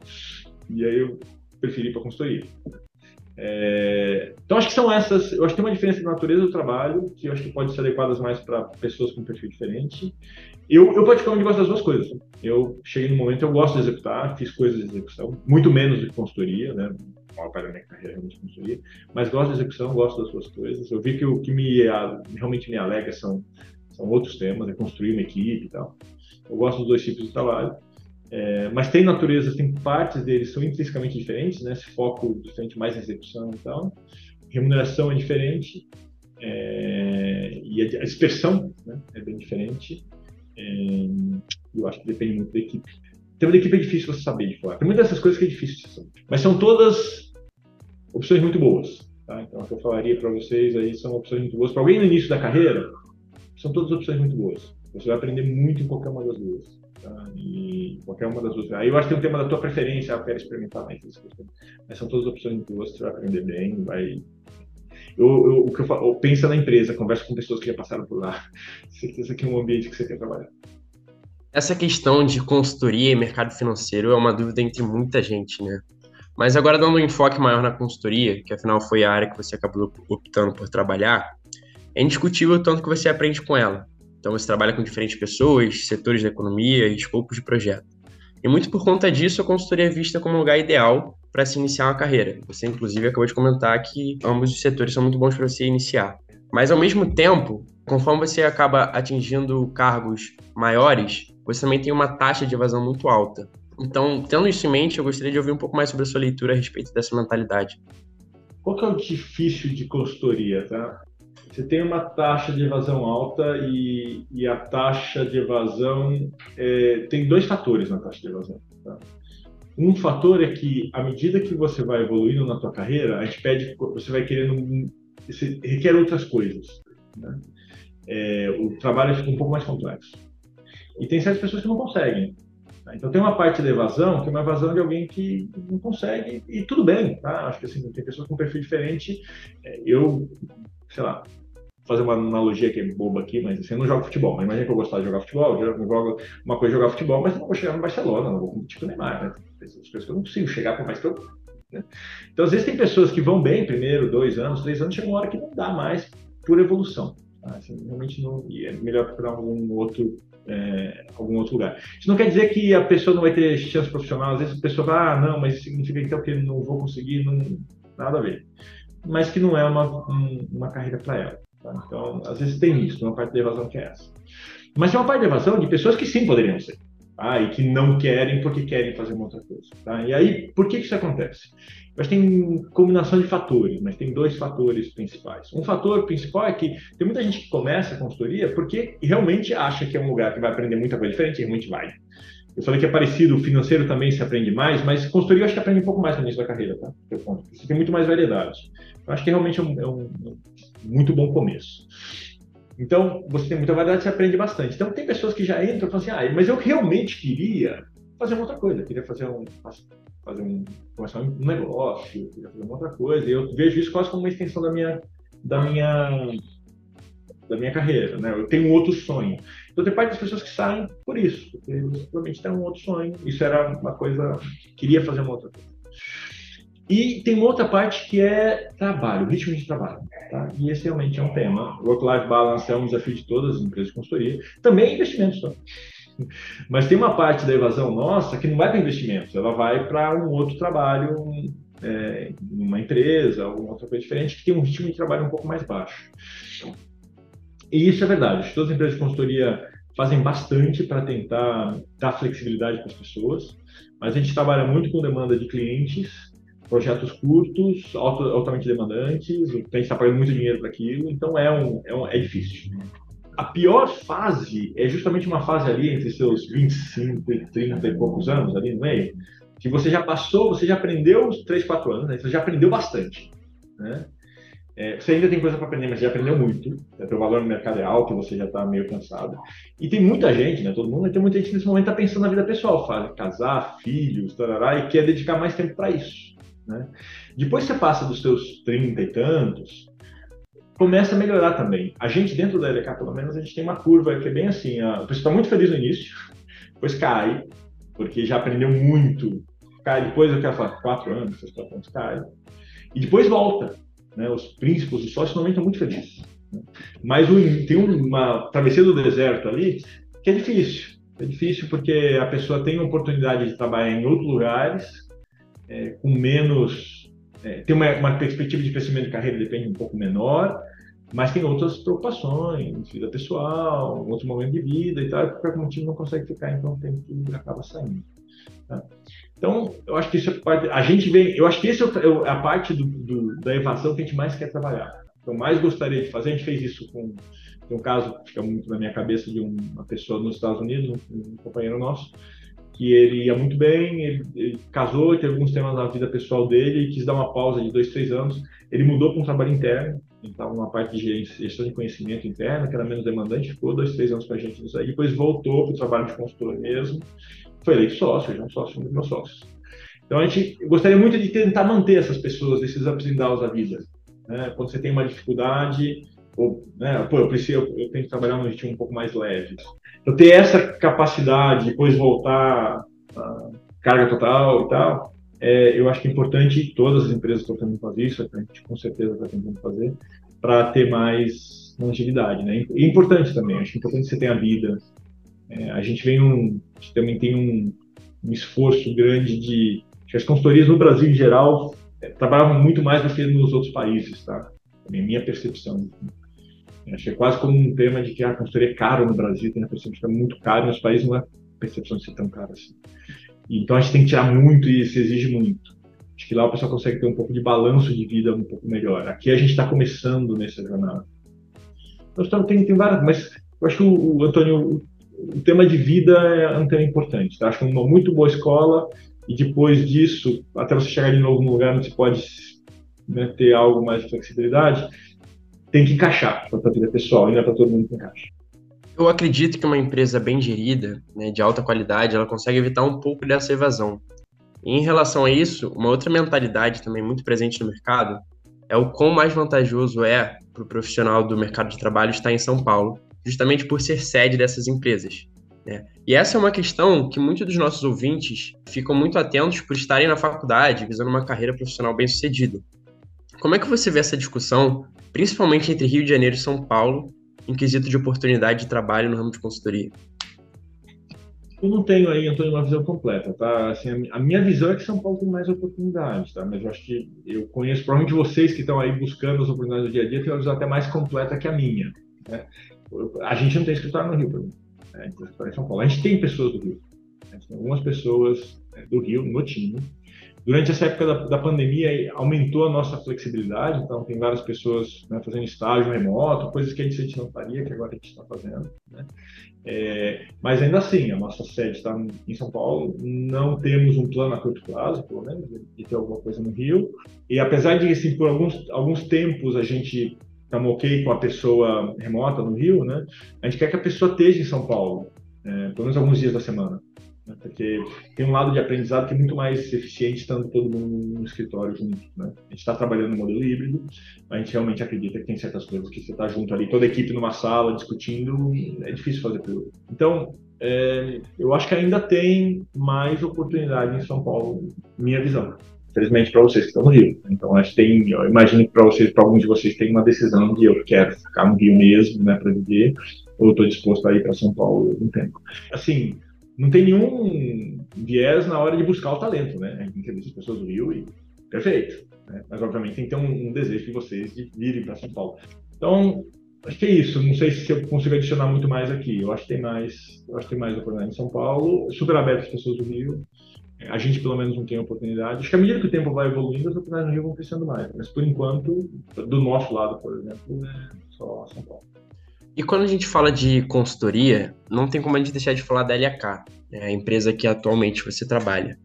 E aí eu preferi para consultoria. É, então, acho que são essas. Eu acho que tem uma diferença de natureza do trabalho, que eu acho que pode ser adequadas mais para pessoas com perfil diferente. Eu, eu particularmente gosto das duas coisas. Eu cheguei no momento, eu gosto de executar, fiz coisas de execução, muito menos que consultoria, né? Maior parte da minha carreira realmente consultoria, mas gosto da execução, gosto das suas coisas. Eu vi que o que me realmente me alega são, são outros temas, é construir uma equipe e tal. Eu gosto dos dois tipos de trabalho. É, mas tem naturezas, tem partes deles são intrinsecamente diferentes, né? Esse foco diferente mais em execução e tal. Remuneração é diferente é, e a dispersão né, é bem diferente. É, eu acho que depende muito da equipe. Tem uma equipe é difícil você saber de fora. Tem muitas dessas coisas que é difícil de saber. Mas são todas opções muito boas. Tá? Então, o que eu falaria para vocês aí são opções muito boas. Para alguém no início da carreira, são todas opções muito boas. Você vai aprender muito em qualquer uma das duas. Tá? E qualquer uma das duas. Aí eu acho que tem um tema da tua preferência, ah, eu quero experimentar mais isso. Mas são todas opções muito boas, você vai aprender bem, vai eu, eu, o que eu, falo, pensa na empresa, conversa com pessoas que já passaram por lá. *laughs* Certeza que é um ambiente que você quer trabalhar.
Essa questão de consultoria e mercado financeiro é uma dúvida entre muita gente, né? Mas agora dando um enfoque maior na consultoria, que afinal foi a área que você acabou optando por trabalhar, é indiscutível o tanto que você aprende com ela. Então você trabalha com diferentes pessoas, setores da economia e escopos de projeto. E muito por conta disso, a consultoria é vista como um lugar ideal para se iniciar uma carreira. Você, inclusive, acabou de comentar que ambos os setores são muito bons para você iniciar. Mas, ao mesmo tempo, conforme você acaba atingindo cargos maiores, você também tem uma taxa de evasão muito alta. Então, tendo isso em mente, eu gostaria de ouvir um pouco mais sobre a sua leitura a respeito dessa mentalidade.
Qual que é o difícil de consultoria, tá? Você tem uma taxa de evasão alta e, e a taxa de evasão é, tem dois fatores na taxa de evasão. Tá? Um fator é que à medida que você vai evoluindo na tua carreira, a gente pede, você vai querendo, você requer outras coisas. Né? É, o trabalho fica um pouco mais complexo. E tem certas pessoas que não conseguem. Tá? Então tem uma parte da evasão que é uma evasão de alguém que não consegue e tudo bem, tá? Acho que assim, tem pessoas com perfil diferente. É, eu, sei lá, fazer uma analogia que é boba aqui, mas assim, eu não jogo futebol. Mas imagina que eu gostar de jogar futebol, eu jogo uma coisa de jogar futebol, mas não vou chegar no Barcelona, não vou com o Neymar, né? Coisas que eu não consigo chegar por mais que eu. Né? Então, às vezes, tem pessoas que vão bem primeiro, dois anos, três anos, chega uma hora que não dá mais por evolução. Tá? Assim, realmente não. E é melhor procurar algum outro é, algum outro lugar. Isso não quer dizer que a pessoa não vai ter chance profissional. Às vezes a pessoa fala, ah, não, mas significa então que não vou conseguir, não, nada a ver. Mas que não é uma, um, uma carreira para ela. Tá? Então, às vezes tem isso, uma parte da evasão que é essa. Mas tem uma parte da evasão de pessoas que sim poderiam ser. Tá? E que não querem porque querem fazer uma outra coisa. Tá? E aí, por que, que isso acontece? Mas tem combinação de fatores, mas tem dois fatores principais. Um fator principal é que tem muita gente que começa a consultoria porque realmente acha que é um lugar que vai aprender muita coisa diferente e realmente vai. eu falei que é parecido, o financeiro também se aprende mais, mas consultoria eu acho que aprende um pouco mais no início da carreira, tá? Você tem muito mais variedade. Eu acho que realmente é um, é um, um muito bom começo. Então, você tem muita variedade, você aprende bastante. Então, tem pessoas que já entram e falam assim, ah, mas eu realmente queria fazer uma outra coisa, eu queria fazer um, fazer um, começar um negócio, queria fazer uma outra coisa. E eu vejo isso quase como uma extensão da minha, da minha, da minha carreira, né? Eu tenho um outro sonho. Então, tem parte das pessoas que saem por isso, porque eles provavelmente têm um outro sonho. Isso era uma coisa, queria fazer uma outra coisa. E tem uma outra parte que é trabalho, ritmo de trabalho. Tá? E esse realmente é um tema. Work-life balance é um desafio de todas as empresas de consultoria. Também é investimentos. Tá? Mas tem uma parte da evasão nossa que não vai para investimentos, ela vai para um outro trabalho, é, uma empresa, ou outra coisa diferente, que tem um ritmo de trabalho um pouco mais baixo. E isso é verdade. Todas as empresas de consultoria fazem bastante para tentar dar flexibilidade para as pessoas, mas a gente trabalha muito com demanda de clientes, projetos curtos, altamente demandantes, o cliente está pagando muito dinheiro para aquilo, então é, um, é, um, é difícil. A pior fase é justamente uma fase ali entre seus 25 e 30 e poucos anos, ali no meio, que você já passou, você já aprendeu os 3, 4 anos, né? você já aprendeu bastante. Né? É, você ainda tem coisa para aprender, mas já aprendeu muito. Né? Teu valor no mercado é alto, você já está meio cansado. E tem muita gente, né? Todo mundo, tem muita gente nesse momento está pensando na vida pessoal, faz casar, filhos, tarará, e quer dedicar mais tempo para isso. Né? Depois você passa dos seus 30 e tantos, começa a melhorar também. A gente, dentro da LK, pelo menos, a gente tem uma curva que é bem assim: a pessoa está muito feliz no início, *laughs* depois cai, porque já aprendeu muito, cai, depois eu quero falar, quatro anos, seis, quatro anos, cai, e depois volta. Né? Os príncipes, os sócios, normalmente estão muito felizes. Né? Mas tem uma travessia do deserto ali que é difícil. É difícil porque a pessoa tem a oportunidade de trabalhar em outros lugares, é, com menos é, tem uma, uma, perspectiva de crescimento de carreira depende um pouco menor, mas tem outras preocupações, vida pessoal, outro momento de vida e tal, por qualquer motivo não consegue ficar, então tem que acaba saindo. Tá? Então, eu acho que isso é parte. A gente vem. Eu acho que essa é, é a parte do, do, da evasão que a gente mais quer trabalhar. Que eu mais gostaria de fazer. A gente fez isso com. Tem um caso que fica muito na minha cabeça de uma pessoa nos Estados Unidos, um, um companheiro nosso, que ele ia muito bem, ele, ele casou, teve alguns temas na vida pessoal dele e quis dar uma pausa de dois, três anos. Ele mudou para um trabalho interno, estava numa parte de gestão de conhecimento interna, que era menos demandante, ficou dois, três anos com a gente nisso aí, depois voltou para o trabalho de consultor mesmo, foi eleito sócio, já é um sócio, um dos meus sócios. Então a gente gostaria muito de tentar manter essas pessoas, esses ups and downs da vida. Né? Quando você tem uma dificuldade, ou, né, pô, eu preciso, eu tenho que trabalhar num ritmo um pouco mais leve. Então, ter essa capacidade, depois voltar a carga total e tal, é, eu acho que é importante, todas as empresas estão tentando fazer isso, a gente com certeza está tentando fazer, para ter mais longevidade, né? É importante também, acho que é importante você ter a vida. É, a gente vem um, gente também tem um, um esforço grande de, as consultorias no Brasil em geral é, muito mais do que nos outros países, tá? É minha percepção. Que é quase como um tema de que a consultoria é caro no Brasil, tem a percepção de que é muito caro, nos países não é percepção de ser tão caro assim. Então a gente tem que tirar muito e isso exige muito. Acho que lá o pessoal consegue ter um pouco de balanço de vida um pouco melhor. Aqui a gente está começando nessa jornada. Então tem, tem várias, mas eu acho que o, o Antônio, o, o, tema de vida é um tema importante. Tá? Acho que uma muito boa escola e depois disso, até você chegar de novo no lugar onde você pode né, ter algo mais de flexibilidade, tem que encaixar para a vida pessoal, e não é para todo mundo que encaixa.
Eu acredito que uma empresa bem gerida, né, de alta qualidade, ela consegue evitar um pouco dessa evasão. E em relação a isso, uma outra mentalidade também muito presente no mercado é o quão mais vantajoso é para o profissional do mercado de trabalho estar em São Paulo, justamente por ser sede dessas empresas. Né? E essa é uma questão que muitos dos nossos ouvintes ficam muito atentos por estarem na faculdade visando uma carreira profissional bem sucedida. Como é que você vê essa discussão, principalmente entre Rio de Janeiro e São Paulo, em quesito de oportunidade de trabalho no ramo de consultoria?
Eu não tenho aí, Antônio, uma visão completa, tá? Assim, a minha visão é que São Paulo tem mais oportunidades, tá? Mas eu acho que eu conheço, provavelmente vocês que estão aí buscando as oportunidades do dia a dia, têm uma visão até mais completa que a minha. Né? A gente não tem escritório no Rio, por exemplo. Né? Tem escritório em São Paulo. A gente tem pessoas do Rio. Gente tem algumas pessoas né, do Rio no time, Durante essa época da, da, pandemia, aumentou a nossa flexibilidade, então tem várias pessoas né, fazendo estágio remoto, coisas que a gente não faria, que agora a gente está fazendo. Né? É, mas ainda assim, a nossa sede está em São Paulo, não temos um plano a curto prazo, pelo menos, de ter alguma coisa no Rio. E apesar de, assim, por alguns, alguns tempos a gente estamos ok com a pessoa remota no Rio, né? A gente quer que a pessoa esteja em São Paulo, é, pelo menos alguns dias da semana. Né? Porque tem um lado de aprendizado que é muito mais eficiente estando todo mundo no escritório junto. Né? A gente está trabalhando no modelo híbrido, a gente realmente acredita que tem certas coisas que você está junto ali, toda a equipe numa sala discutindo, é difícil fazer tudo. Então, é, eu acho que ainda tem mais oportunidade em São Paulo, minha visão. Infelizmente para vocês que estão no Rio. Então, acho que tem, eu imagino que para vocês, para alguns de vocês, tem uma decisão de eu quero ficar no Rio mesmo, né, para viver, ou estou disposto a ir para São Paulo um tempo. Assim, não tem nenhum viés na hora de buscar o talento, né? A gente entrevista as pessoas do Rio e perfeito. Né? Mas, obviamente, tem que ter um, um desejo de vocês de virem para São Paulo. Então, acho que é isso. Não sei se eu consigo adicionar muito mais aqui. Eu acho que tem mais, eu acho que tem mais oportunidade em São Paulo. Super aberto às pessoas do Rio. A gente, pelo menos, não tem oportunidade. Acho que à medida que o tempo vai evoluindo, as oportunidades no Rio vão crescendo mais. Mas, por enquanto, do nosso lado, por exemplo, é só São Paulo.
E quando a gente fala de consultoria, não tem como a gente deixar de falar da LHK, né, a empresa que atualmente você trabalha.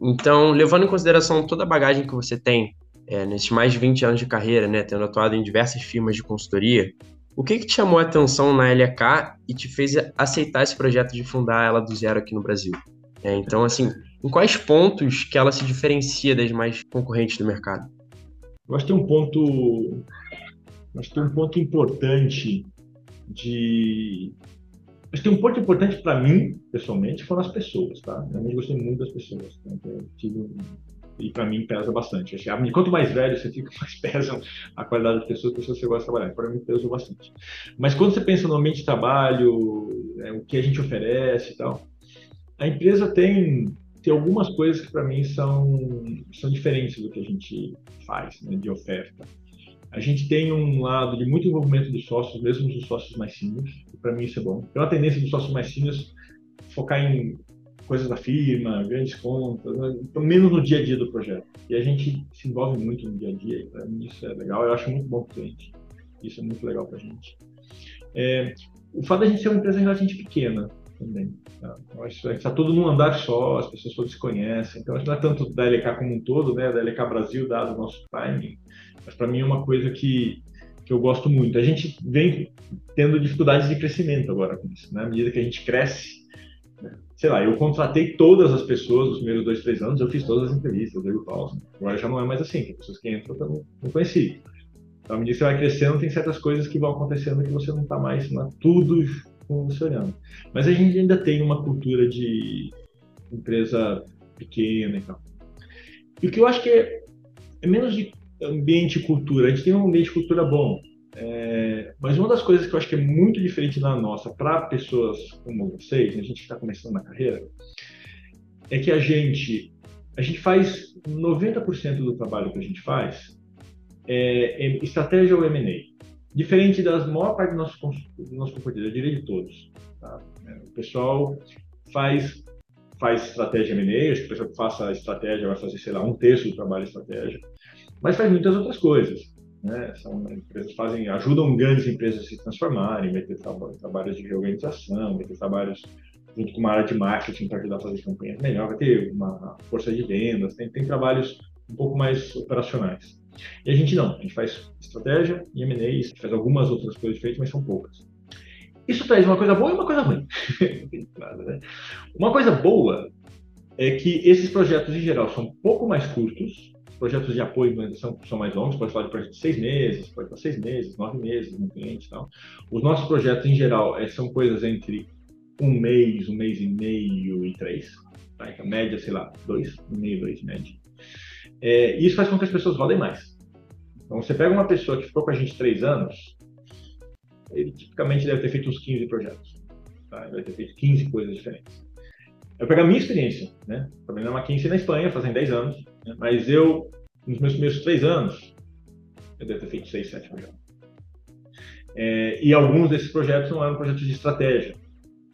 Então, levando em consideração toda a bagagem que você tem é, nesses mais de 20 anos de carreira, né, tendo atuado em diversas firmas de consultoria, o que, que te chamou a atenção na LHK e te fez aceitar esse projeto de fundar ela do zero aqui no Brasil? É, então, assim, em quais pontos que ela se diferencia das mais concorrentes do mercado?
Eu acho que tem um ponto, acho que tem um ponto importante de. Acho que um ponto importante para mim, pessoalmente, foram as pessoas, tá? Eu realmente gostei muito das pessoas. Né? Tive... E para mim pesa bastante. Quanto mais velho você fica, *laughs* mais pesa a qualidade das pessoas, pessoas que você gosta de trabalhar. Para mim pesou bastante. Mas quando você pensa no ambiente de trabalho, é, o que a gente oferece e tal, a empresa tem tem algumas coisas que para mim são são diferentes do que a gente faz né, de oferta. A gente tem um lado de muito envolvimento dos sócios, mesmo dos sócios mais seniors, para mim isso é bom. Tem uma tendência dos sócios mais seniors focar em coisas da firma, grandes contas, né? então, menos no dia a dia do projeto. E a gente se envolve muito no dia a dia, e para mim isso é legal. Eu acho muito bom para o cliente. Isso é muito legal para a gente. É, o fato da gente ser uma empresa relativamente pequena também. Tá? a gente está todo num andar só, as pessoas todas se conhecem. Então, acho que não é tanto da LK como um todo, né? Da LK Brasil, dado o nosso timing, mas para mim é uma coisa que, que eu gosto muito. A gente vem tendo dificuldades de crescimento agora com isso, né? À medida que a gente cresce, né? sei lá, eu contratei todas as pessoas nos primeiros dois, três anos, eu fiz todas as entrevistas, eu pausa. Agora já não é mais assim, tem pessoas que entram eu não, conheci. Então, à medida que você vai crescendo, tem certas coisas que vão acontecendo que você não está mais na, tudo funcionando. Mas a gente ainda tem uma cultura de empresa pequena e tal. E o que eu acho que é, é menos de ambiente e cultura. A gente tem um ambiente de cultura bom. É, mas uma das coisas que eu acho que é muito diferente da nossa para pessoas como vocês, a gente que está começando na carreira, é que a gente a gente faz 90% do trabalho que a gente faz é, é estratégia ou M&A. Diferente das maior parte do nosso, do nosso competidor, eu diria de todos. Tá? É, o pessoal faz faz estratégia M&A, acho que o pessoal que faça estratégia vai fazer, sei lá, um terço do trabalho de estratégia mas faz muitas outras coisas. Né? São empresas fazem, ajudam grandes empresas a se transformarem, vai ter trabalhos de reorganização, vai ter trabalhos junto com uma área de marketing para ajudar a fazer campanhas melhor, vai ter uma força de vendas, tem, tem trabalhos um pouco mais operacionais. E a gente não, a gente faz estratégia e M&A, faz algumas outras coisas diferentes, mas são poucas. Isso traz uma coisa boa e uma coisa ruim. *laughs* Uma coisa boa é que esses projetos, em geral, são um pouco mais curtos, projetos de apoio são, são mais longos, pode falar de projetos de seis meses, pode falar seis meses, nove meses no cliente e tal. Os nossos projetos, em geral, é, são coisas entre um mês, um mês e meio e três. Tá? Então, média, sei lá, dois, um meio, dois, média. É, isso faz com que as pessoas rodem mais. Então, você pega uma pessoa que ficou com a gente três anos, ele tipicamente deve ter feito uns 15 projetos. Tá? Ele deve ter feito 15 coisas diferentes. Eu pego a minha experiência, né? Trabalhei na McKinsey na Espanha, fazem 10 anos? Mas eu, nos meus primeiros 3 anos, eu devo ter feito 6, 7 projetos. É, e alguns desses projetos não eram projetos de estratégia.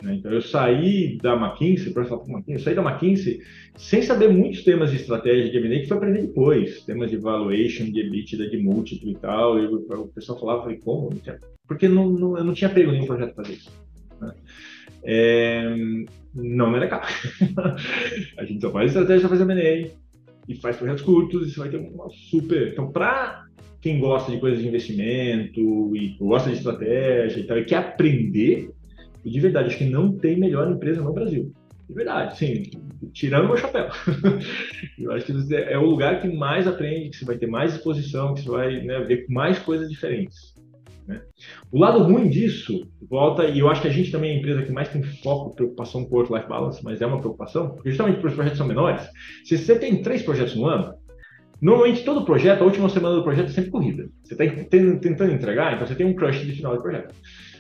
Né? Então, eu saí da McKinsey, para falar McKinsey, eu saí da McKinsey sem saber muitos temas de estratégia de M&A que foi aprender depois, temas de valuation, de EBITDA, de múltiplo e tal, e o pessoal falava, falei, como? Porque não, não, eu não tinha pego nenhum projeto para fazer isso. Né? É, não é legal. *laughs* a gente só faz estratégia para fazer M&A e faz projetos curtos e você vai ter uma super... Então, para quem gosta de coisas de investimento e gosta de estratégia e tal, e quer aprender, de verdade, acho que não tem melhor empresa no Brasil. De verdade, sim, tirando o meu chapéu. *laughs* eu acho que é o lugar que mais aprende, que você vai ter mais exposição, que você vai né, ver mais coisas diferentes. Né? O lado ruim disso, volta, e eu acho que a gente também é a empresa que mais tem foco, preocupação com work-life balance, mas é uma preocupação, justamente porque os projetos são menores. Se você tem três projetos no ano, normalmente todo projeto, a última semana do projeto é sempre corrida. Você está tentando entregar, então você tem um crush de final de projeto.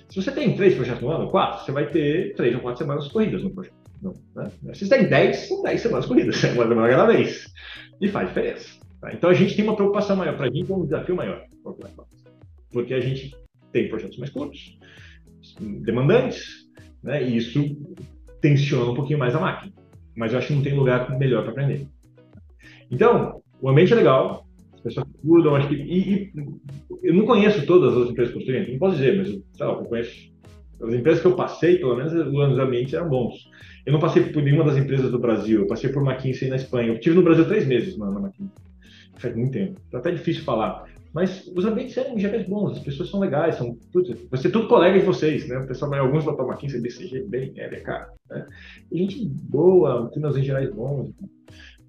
Se você tem três projetos no ano, quatro, você vai ter três ou quatro semanas corridas no projeto. Não, né? Se você tem dez, são dez semanas corridas, *laughs* uma semana cada vez. E faz diferença. Tá? Então a gente tem uma preocupação maior, para gente é um desafio maior. Porque a gente tem projetos mais curtos, demandantes, né? e isso tensiona um pouquinho mais a máquina. Mas eu acho que não tem lugar melhor para aprender. Então, o ambiente é legal, pessoas mudam, acho que. E, e, eu não conheço todas as empresas construídas, não posso dizer, mas sei lá, eu conheço. As empresas que eu passei, pelo menos os ambientes eram bons. Eu não passei por nenhuma das empresas do Brasil, eu passei por McKinsey na Espanha. Eu estive no Brasil três meses na, McKinsey. Faz muito tempo. Tá até difícil falar. Mas os ambientes eram gerais bons, as pessoas são legais, são tudo, você tudo colega de vocês, né? O pessoal, alguns vão para McKinsey, BCG, bem, é, cara. Né? E gente boa, climas em gerais bons.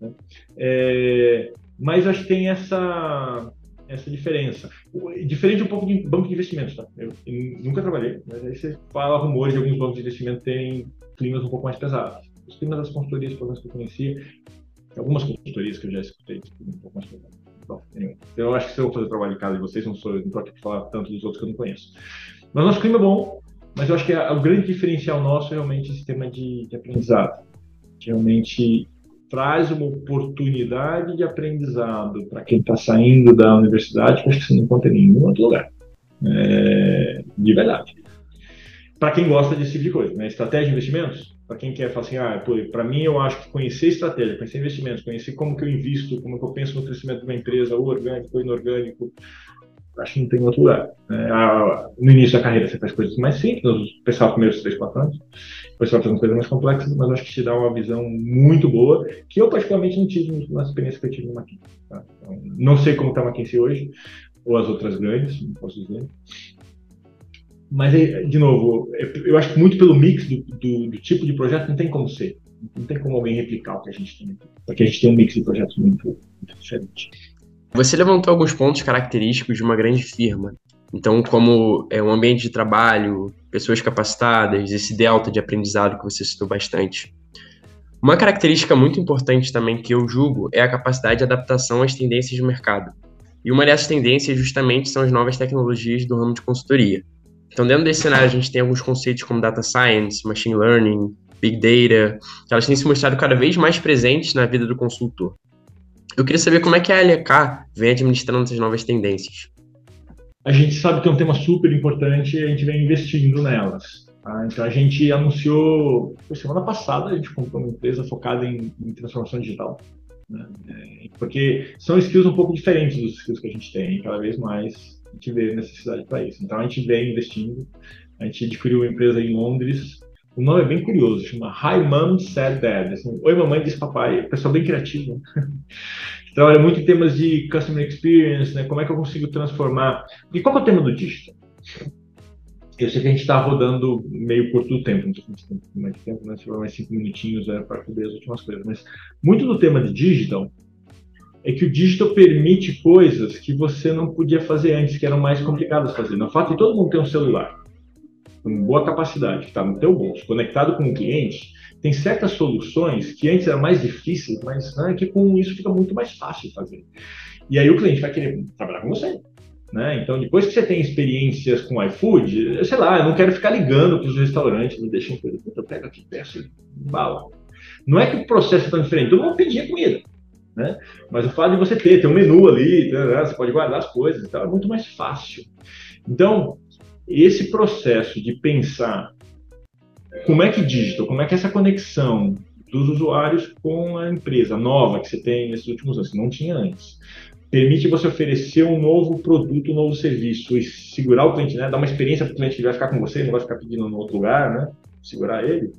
Né? É, mas acho que tem essa essa diferença. Diferente um pouco de banco de investimentos, tá? Eu, nunca trabalhei, mas aí você fala rumores de alguns bancos de investimento terem climas um pouco mais pesados. Os climas das consultorias, pelo menos que eu conhecia, algumas consultorias que eu já escutei, um pouco mais pesados. Bom, eu acho que se eu fazer o trabalho de casa de vocês, não sou, não estou aqui para falar tanto dos outros que eu não conheço. Mas nosso clima é bom, mas eu acho que a, o grande diferencial nosso é realmente esse tema de, de aprendizado. Realmente traz uma oportunidade de aprendizado para quem está saindo da universidade que acho que você não encontra em nenhum outro lugar. É, de verdade. Para quem gosta desse tipo de coisa, né? Estratégia de investimentos, para quem quer falar assim, ah, para mim eu acho que conhecer estratégia, conhecer investimentos, conhecer como que eu invisto, como que eu penso no crescimento de uma empresa, ou orgânico ou inorgânico, acho que não tem outro lugar. Né? No início da carreira você faz coisas mais simples, nos pessoal primeiros 3, 4 anos, depois você vai fazendo coisas mais complexas, mas acho que te dá uma visão muito boa, que eu particularmente não tive na experiência que eu tive no McKinsey. Tá? Então, não sei como está a McKinsey hoje, ou as outras grandes, não posso dizer. Mas, de novo, eu acho que muito pelo mix do, do, do tipo de projeto não tem como ser. Não tem como alguém replicar o que a gente tem aqui. Porque a gente tem um mix de projetos muito, muito diferente.
Você levantou alguns pontos característicos de uma grande firma. Então, como é um ambiente de trabalho, pessoas capacitadas, esse delta de aprendizado que você citou bastante. Uma característica muito importante também que eu julgo é a capacidade de adaptação às tendências do mercado. E uma dessas tendências justamente são as novas tecnologias do ramo de consultoria. Então, dentro desse cenário, a gente tem alguns conceitos como data science, machine learning, big data, que elas têm se mostrado cada vez mais presentes na vida do consultor. Eu queria saber como é que a LK vem administrando essas novas tendências.
A gente sabe que é um tema super importante e a gente vem investindo nelas. Tá? Então a gente anunciou, semana passada, a gente comprou uma empresa focada em, em transformação digital. Né? É, porque são skills um pouco diferentes dos skills que a gente tem, cada vez mais a gente vê necessidade para isso. Então a gente vem investindo, a gente adquiriu uma empresa em Londres o nome é bem curioso, chama Hi Mom Said Dad. Assim, Oi Mamãe Disse Papai, pessoal bem criativo. *laughs* Trabalha muito em temas de customer experience, né? Como é que eu consigo transformar. E qual é o tema do digital? Eu sei que a gente está rodando meio curto do tempo, não sei mais tempo, né? Se for mais cinco minutinhos é, para cobrir as últimas coisas. Mas muito do tema de digital é que o digital permite coisas que você não podia fazer antes, que eram mais complicadas de fazer. No fato de todo mundo ter um celular com boa capacidade, que está no teu bolso, conectado com o cliente, tem certas soluções que antes era mais difícil, mas né, que com isso fica muito mais fácil fazer. E aí o cliente vai querer trabalhar com você. Né? Então, depois que você tem experiências com iFood, sei lá, eu não quero ficar ligando para os restaurantes, me deixem coisa, eu pego aqui, peço bala. Não é que o processo é tão diferente, todo mundo pedia comida. Né? Mas o fato de você ter, ter um menu ali, né? você pode guardar as coisas, então é muito mais fácil. Então, esse processo de pensar como é que digital, como é que essa conexão dos usuários com a empresa nova que você tem nesses últimos anos, que não tinha antes, permite você oferecer um novo produto, um novo serviço e segurar o cliente, né? Dar uma experiência para o cliente que vai ficar com você, não vai ficar pedindo em outro lugar, né? Segurar ele.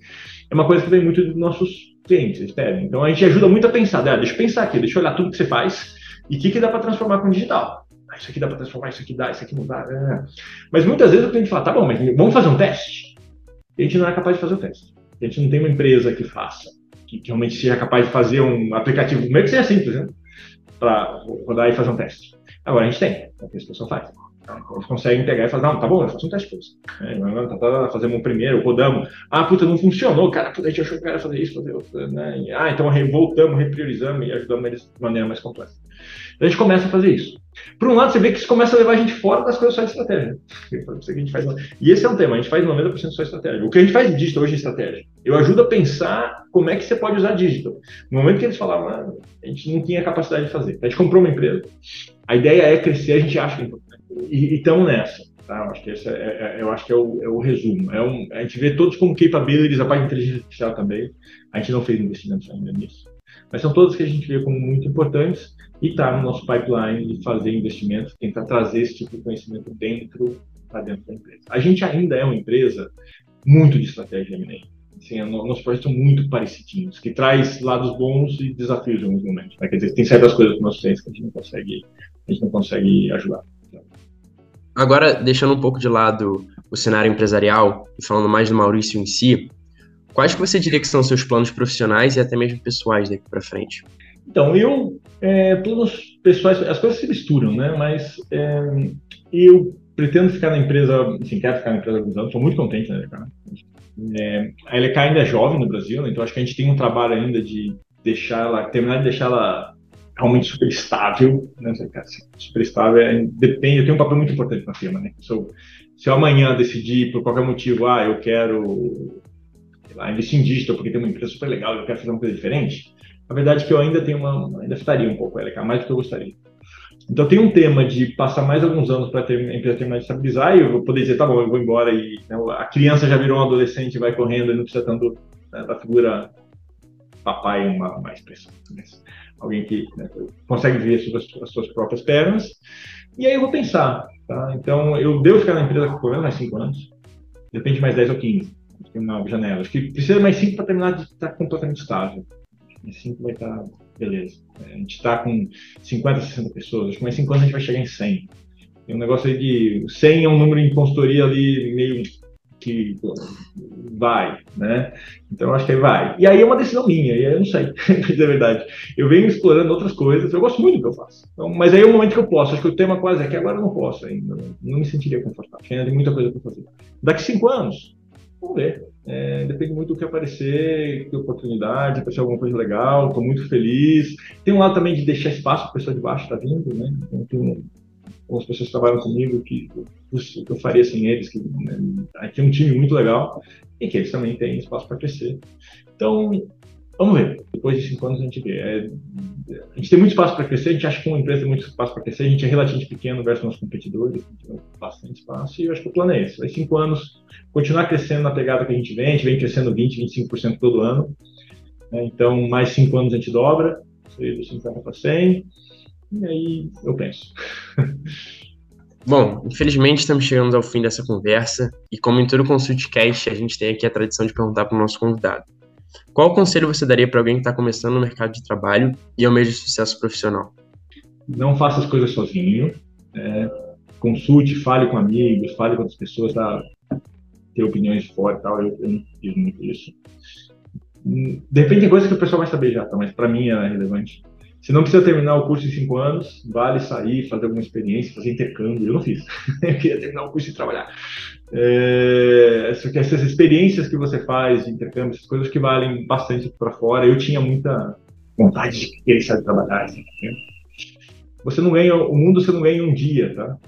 É uma coisa que vem muito dos nossos clientes, eles pedem. Então a gente ajuda muito a pensar, né? deixa eu pensar aqui, deixa eu olhar tudo que você faz e o que, que dá para transformar com o digital. Ah, isso aqui dá para transformar, isso aqui dá, isso aqui não dá. É. Mas muitas vezes o cliente fala, tá bom, mas vamos fazer um teste? E a gente não é capaz de fazer o teste. A gente não tem uma empresa que faça, que, que realmente seja capaz de fazer um aplicativo, meio que seja simples, né? para rodar e fazer um teste. Agora a gente tem, é o que essa pessoa faz. Eles conseguem pegar e falar, não, tá bom, eu faço um teste com você. É, tá, tá, fazemos um primeiro, rodamos. Ah, puta, não funcionou, cara, puta, a gente achou que era fazer isso, fazer outro, né? Ah, então voltamos, repriorizamos e ajudamos eles de maneira mais complexa. Então a gente começa a fazer isso. Por um lado, você vê que isso começa a levar a gente fora das coisas só de estratégia. E esse é um tema, a gente faz 90% só estratégia. O que a gente faz de digital hoje é estratégia. Eu ajudo a pensar como é que você pode usar digital. No momento que eles falavam, ah, a gente não tinha capacidade de fazer. A gente comprou uma empresa. A ideia é crescer, a gente acha que é. E estamos nessa. Tá? Eu acho que esse é, é, eu acho que é o, é o resumo. É um, a gente vê todos como capabilities, a parte de inteligência artificial também. A gente não fez investimentos ainda nisso. Mas são todas que a gente vê como muito importantes e está no nosso pipeline de fazer investimentos, tentar trazer esse tipo de conhecimento dentro, para dentro da empresa. A gente ainda é uma empresa muito de estratégia M&A. Assim, nossos projetos são muito parecidinhos, que traz lados bons e desafios em alguns momentos. Né? Quer dizer, tem certas coisas que nós temos que a gente não consegue, a gente não consegue ajudar.
Agora, deixando um pouco de lado o cenário empresarial e falando mais do Maurício em si, quais que você diria que são seus planos profissionais e até mesmo pessoais daqui para frente?
Então, eu, é, planos pessoais, as coisas se misturam, né? Mas é, eu pretendo ficar na empresa, assim, quero ficar na empresa alguns anos, estou muito contente na LK. É, a LK ainda é jovem no Brasil, né? então acho que a gente tem um trabalho ainda de deixar ela, terminar de deixar ela realmente super estável, né? Super estável, é, depende, eu tenho um papel muito importante na firma, né? Se eu, se eu amanhã decidir, por qualquer motivo, ah, eu quero lá, investir em digital porque tem uma empresa super legal, eu quero fazer uma coisa diferente, a verdade é que eu ainda tenho uma, ainda estaria um pouco LK, mais do que eu gostaria. Então tem um tema de passar mais alguns anos para a empresa terminar de estabilizar e eu vou poder dizer, tá bom, eu vou embora e né, a criança já virou um adolescente, vai correndo e não precisa tanto né, da figura papai uma mais expressão. Alguém que né, consegue ver as suas, as suas, próprias pernas. E aí eu vou pensar, tá? Então eu devo ficar na empresa por menos mais 5 anos, depende mais 10 ou 15, na janela. Acho que precisa mais 5 para terminar de estar completamente estável em 5 vai estar beleza. É, a gente está com 50, 60 pessoas, acho que mais 5 anos a gente vai chegar em 100. Tem um negócio aí de 100 é um número em consultoria ali meio que vai, né? Então acho que vai. E aí é uma decisão minha, e aí eu não sei, *laughs* a verdade. Eu venho explorando outras coisas, eu gosto muito do que eu faço. Então, mas aí é o momento que eu posso. Acho que o tema quase é que agora eu não posso ainda. Não me sentiria confortável. Ainda tem muita coisa para fazer. Daqui cinco anos, vamos ver. É, depende muito do que aparecer, que oportunidade, aparecer alguma coisa legal, estou muito feliz. Tem um lado também de deixar espaço para a pessoa de baixo estar tá vindo, né? Então, tem algumas pessoas que trabalham comigo que, que eu faria sem eles, que né, tem um time muito legal e que eles também têm espaço para crescer. Então, Vamos ver. Depois de cinco anos a gente vê. É, a gente tem muito espaço para crescer, a gente acha que uma empresa tem muito espaço para crescer, a gente é relativamente pequeno versus nossos competidores, a gente tem bastante espaço, e eu acho que o plano é esse. Vai cinco anos, continuar crescendo na pegada que a gente vem, a gente vem crescendo 20%, 25% todo ano. Né? Então, mais cinco anos a gente dobra, seria de 50 para 100, e aí eu penso. *laughs*
Bom, infelizmente estamos chegando ao fim dessa conversa, e como em todo ConsultCast, a gente tem aqui a tradição de perguntar para o nosso convidado. Qual conselho você daria para alguém que está começando no mercado de trabalho e almeja sucesso profissional?
Não faça as coisas sozinho. É, consulte, fale com amigos, fale com outras pessoas, tá? ter opiniões fortes e tal. Eu, eu não fiz muito isso. De repente tem coisas que o pessoal vai saber já, tá? mas para mim é relevante. Se não precisa terminar o curso em cinco anos, vale sair, fazer alguma experiência, fazer intercâmbio. Eu não fiz. *laughs* eu queria terminar o curso e trabalhar. É, essas experiências que você faz de intercâmbio, essas coisas que valem bastante para fora. Eu tinha muita vontade de querer sair trabalhar. Assim, né? Você não ganha, o mundo você não ganha em um dia, tá?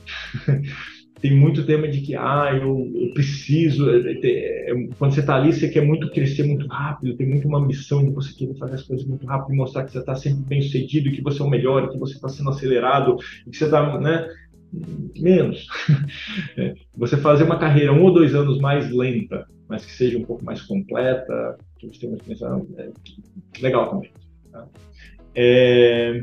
*laughs* tem muito tema de que ah, eu, eu preciso. É, é, é, quando você está ali, você quer muito crescer muito rápido, tem muito uma ambição de você querer fazer as coisas muito rápido, mostrar que você está sempre bem sucedido, que você é o melhor, que você está sendo acelerado, que você está, né? menos. *laughs* Você fazer uma carreira um ou dois anos mais lenta, mas que seja um pouco mais completa, que você tenha uma experiência legal também. Tá? É,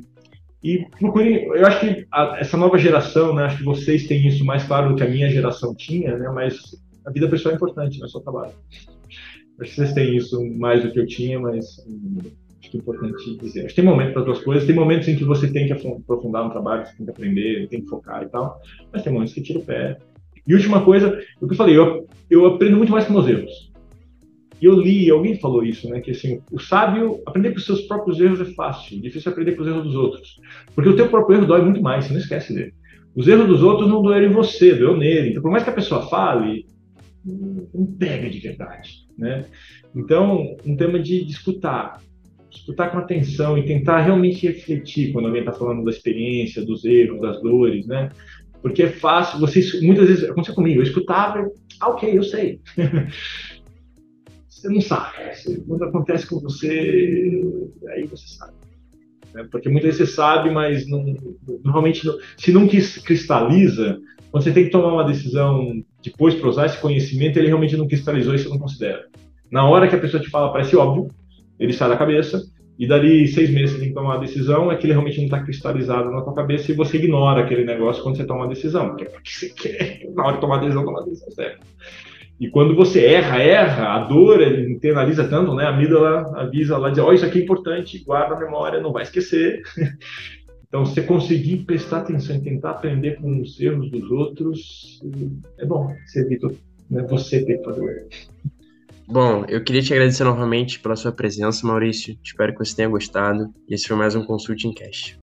e procurem, eu acho que a, essa nova geração, né, acho que vocês têm isso mais claro do que a minha geração tinha, né, mas a vida pessoal é importante, não é só trabalho. Acho que vocês têm isso mais do que eu tinha, mas acho que é importante dizer. Acho que tem momentos para duas coisas, tem momentos em que você tem que aprofundar no trabalho, você tem que aprender, tem que focar e tal, mas tem momentos que tira o pé. E última coisa, o que eu falei, eu, eu aprendo muito mais com meus erros. E eu li, alguém falou isso, né? Que assim, o sábio, aprender com os seus próprios erros é fácil, difícil aprender com os erros dos outros. Porque o teu próprio erro dói muito mais, você não esquece dele. Os erros dos outros não doeram em você, doeu nele. Então, por mais que a pessoa fale, não pega de verdade, né? Então, um tema de, de escutar, escutar com atenção e tentar realmente refletir quando alguém está falando da experiência, dos erros, das dores, né? Porque é fácil, vocês, muitas vezes, aconteceu comigo, eu escutava, ah, ok, eu sei. *laughs* você não sabe. Quando acontece com você, aí você sabe. Né? Porque muitas vezes você sabe, mas não, normalmente, não, se não cristaliza, quando você tem que tomar uma decisão depois para usar esse conhecimento, ele realmente não cristalizou e você não considera. Na hora que a pessoa te fala, parece óbvio, ele sai da cabeça, e dali seis meses você tem que tomar uma decisão, é que ele realmente não está cristalizado na tua cabeça e você ignora aquele negócio quando você toma uma decisão, porque é porque você quer, na hora de tomar a decisão, tomar a decisão certa. E quando você erra, erra, a dor internaliza tanto, né? A amígdala avisa lá, diz, ó, oh, isso aqui é importante, guarda a memória, não vai esquecer. *laughs* Então, você conseguir prestar atenção e tentar aprender com os erros dos outros, é bom. Você evita né, você ter que fazer o erro.
Bom, eu queria te agradecer novamente pela sua presença, Maurício. Espero que você tenha gostado. E esse foi mais um Consulting Cast.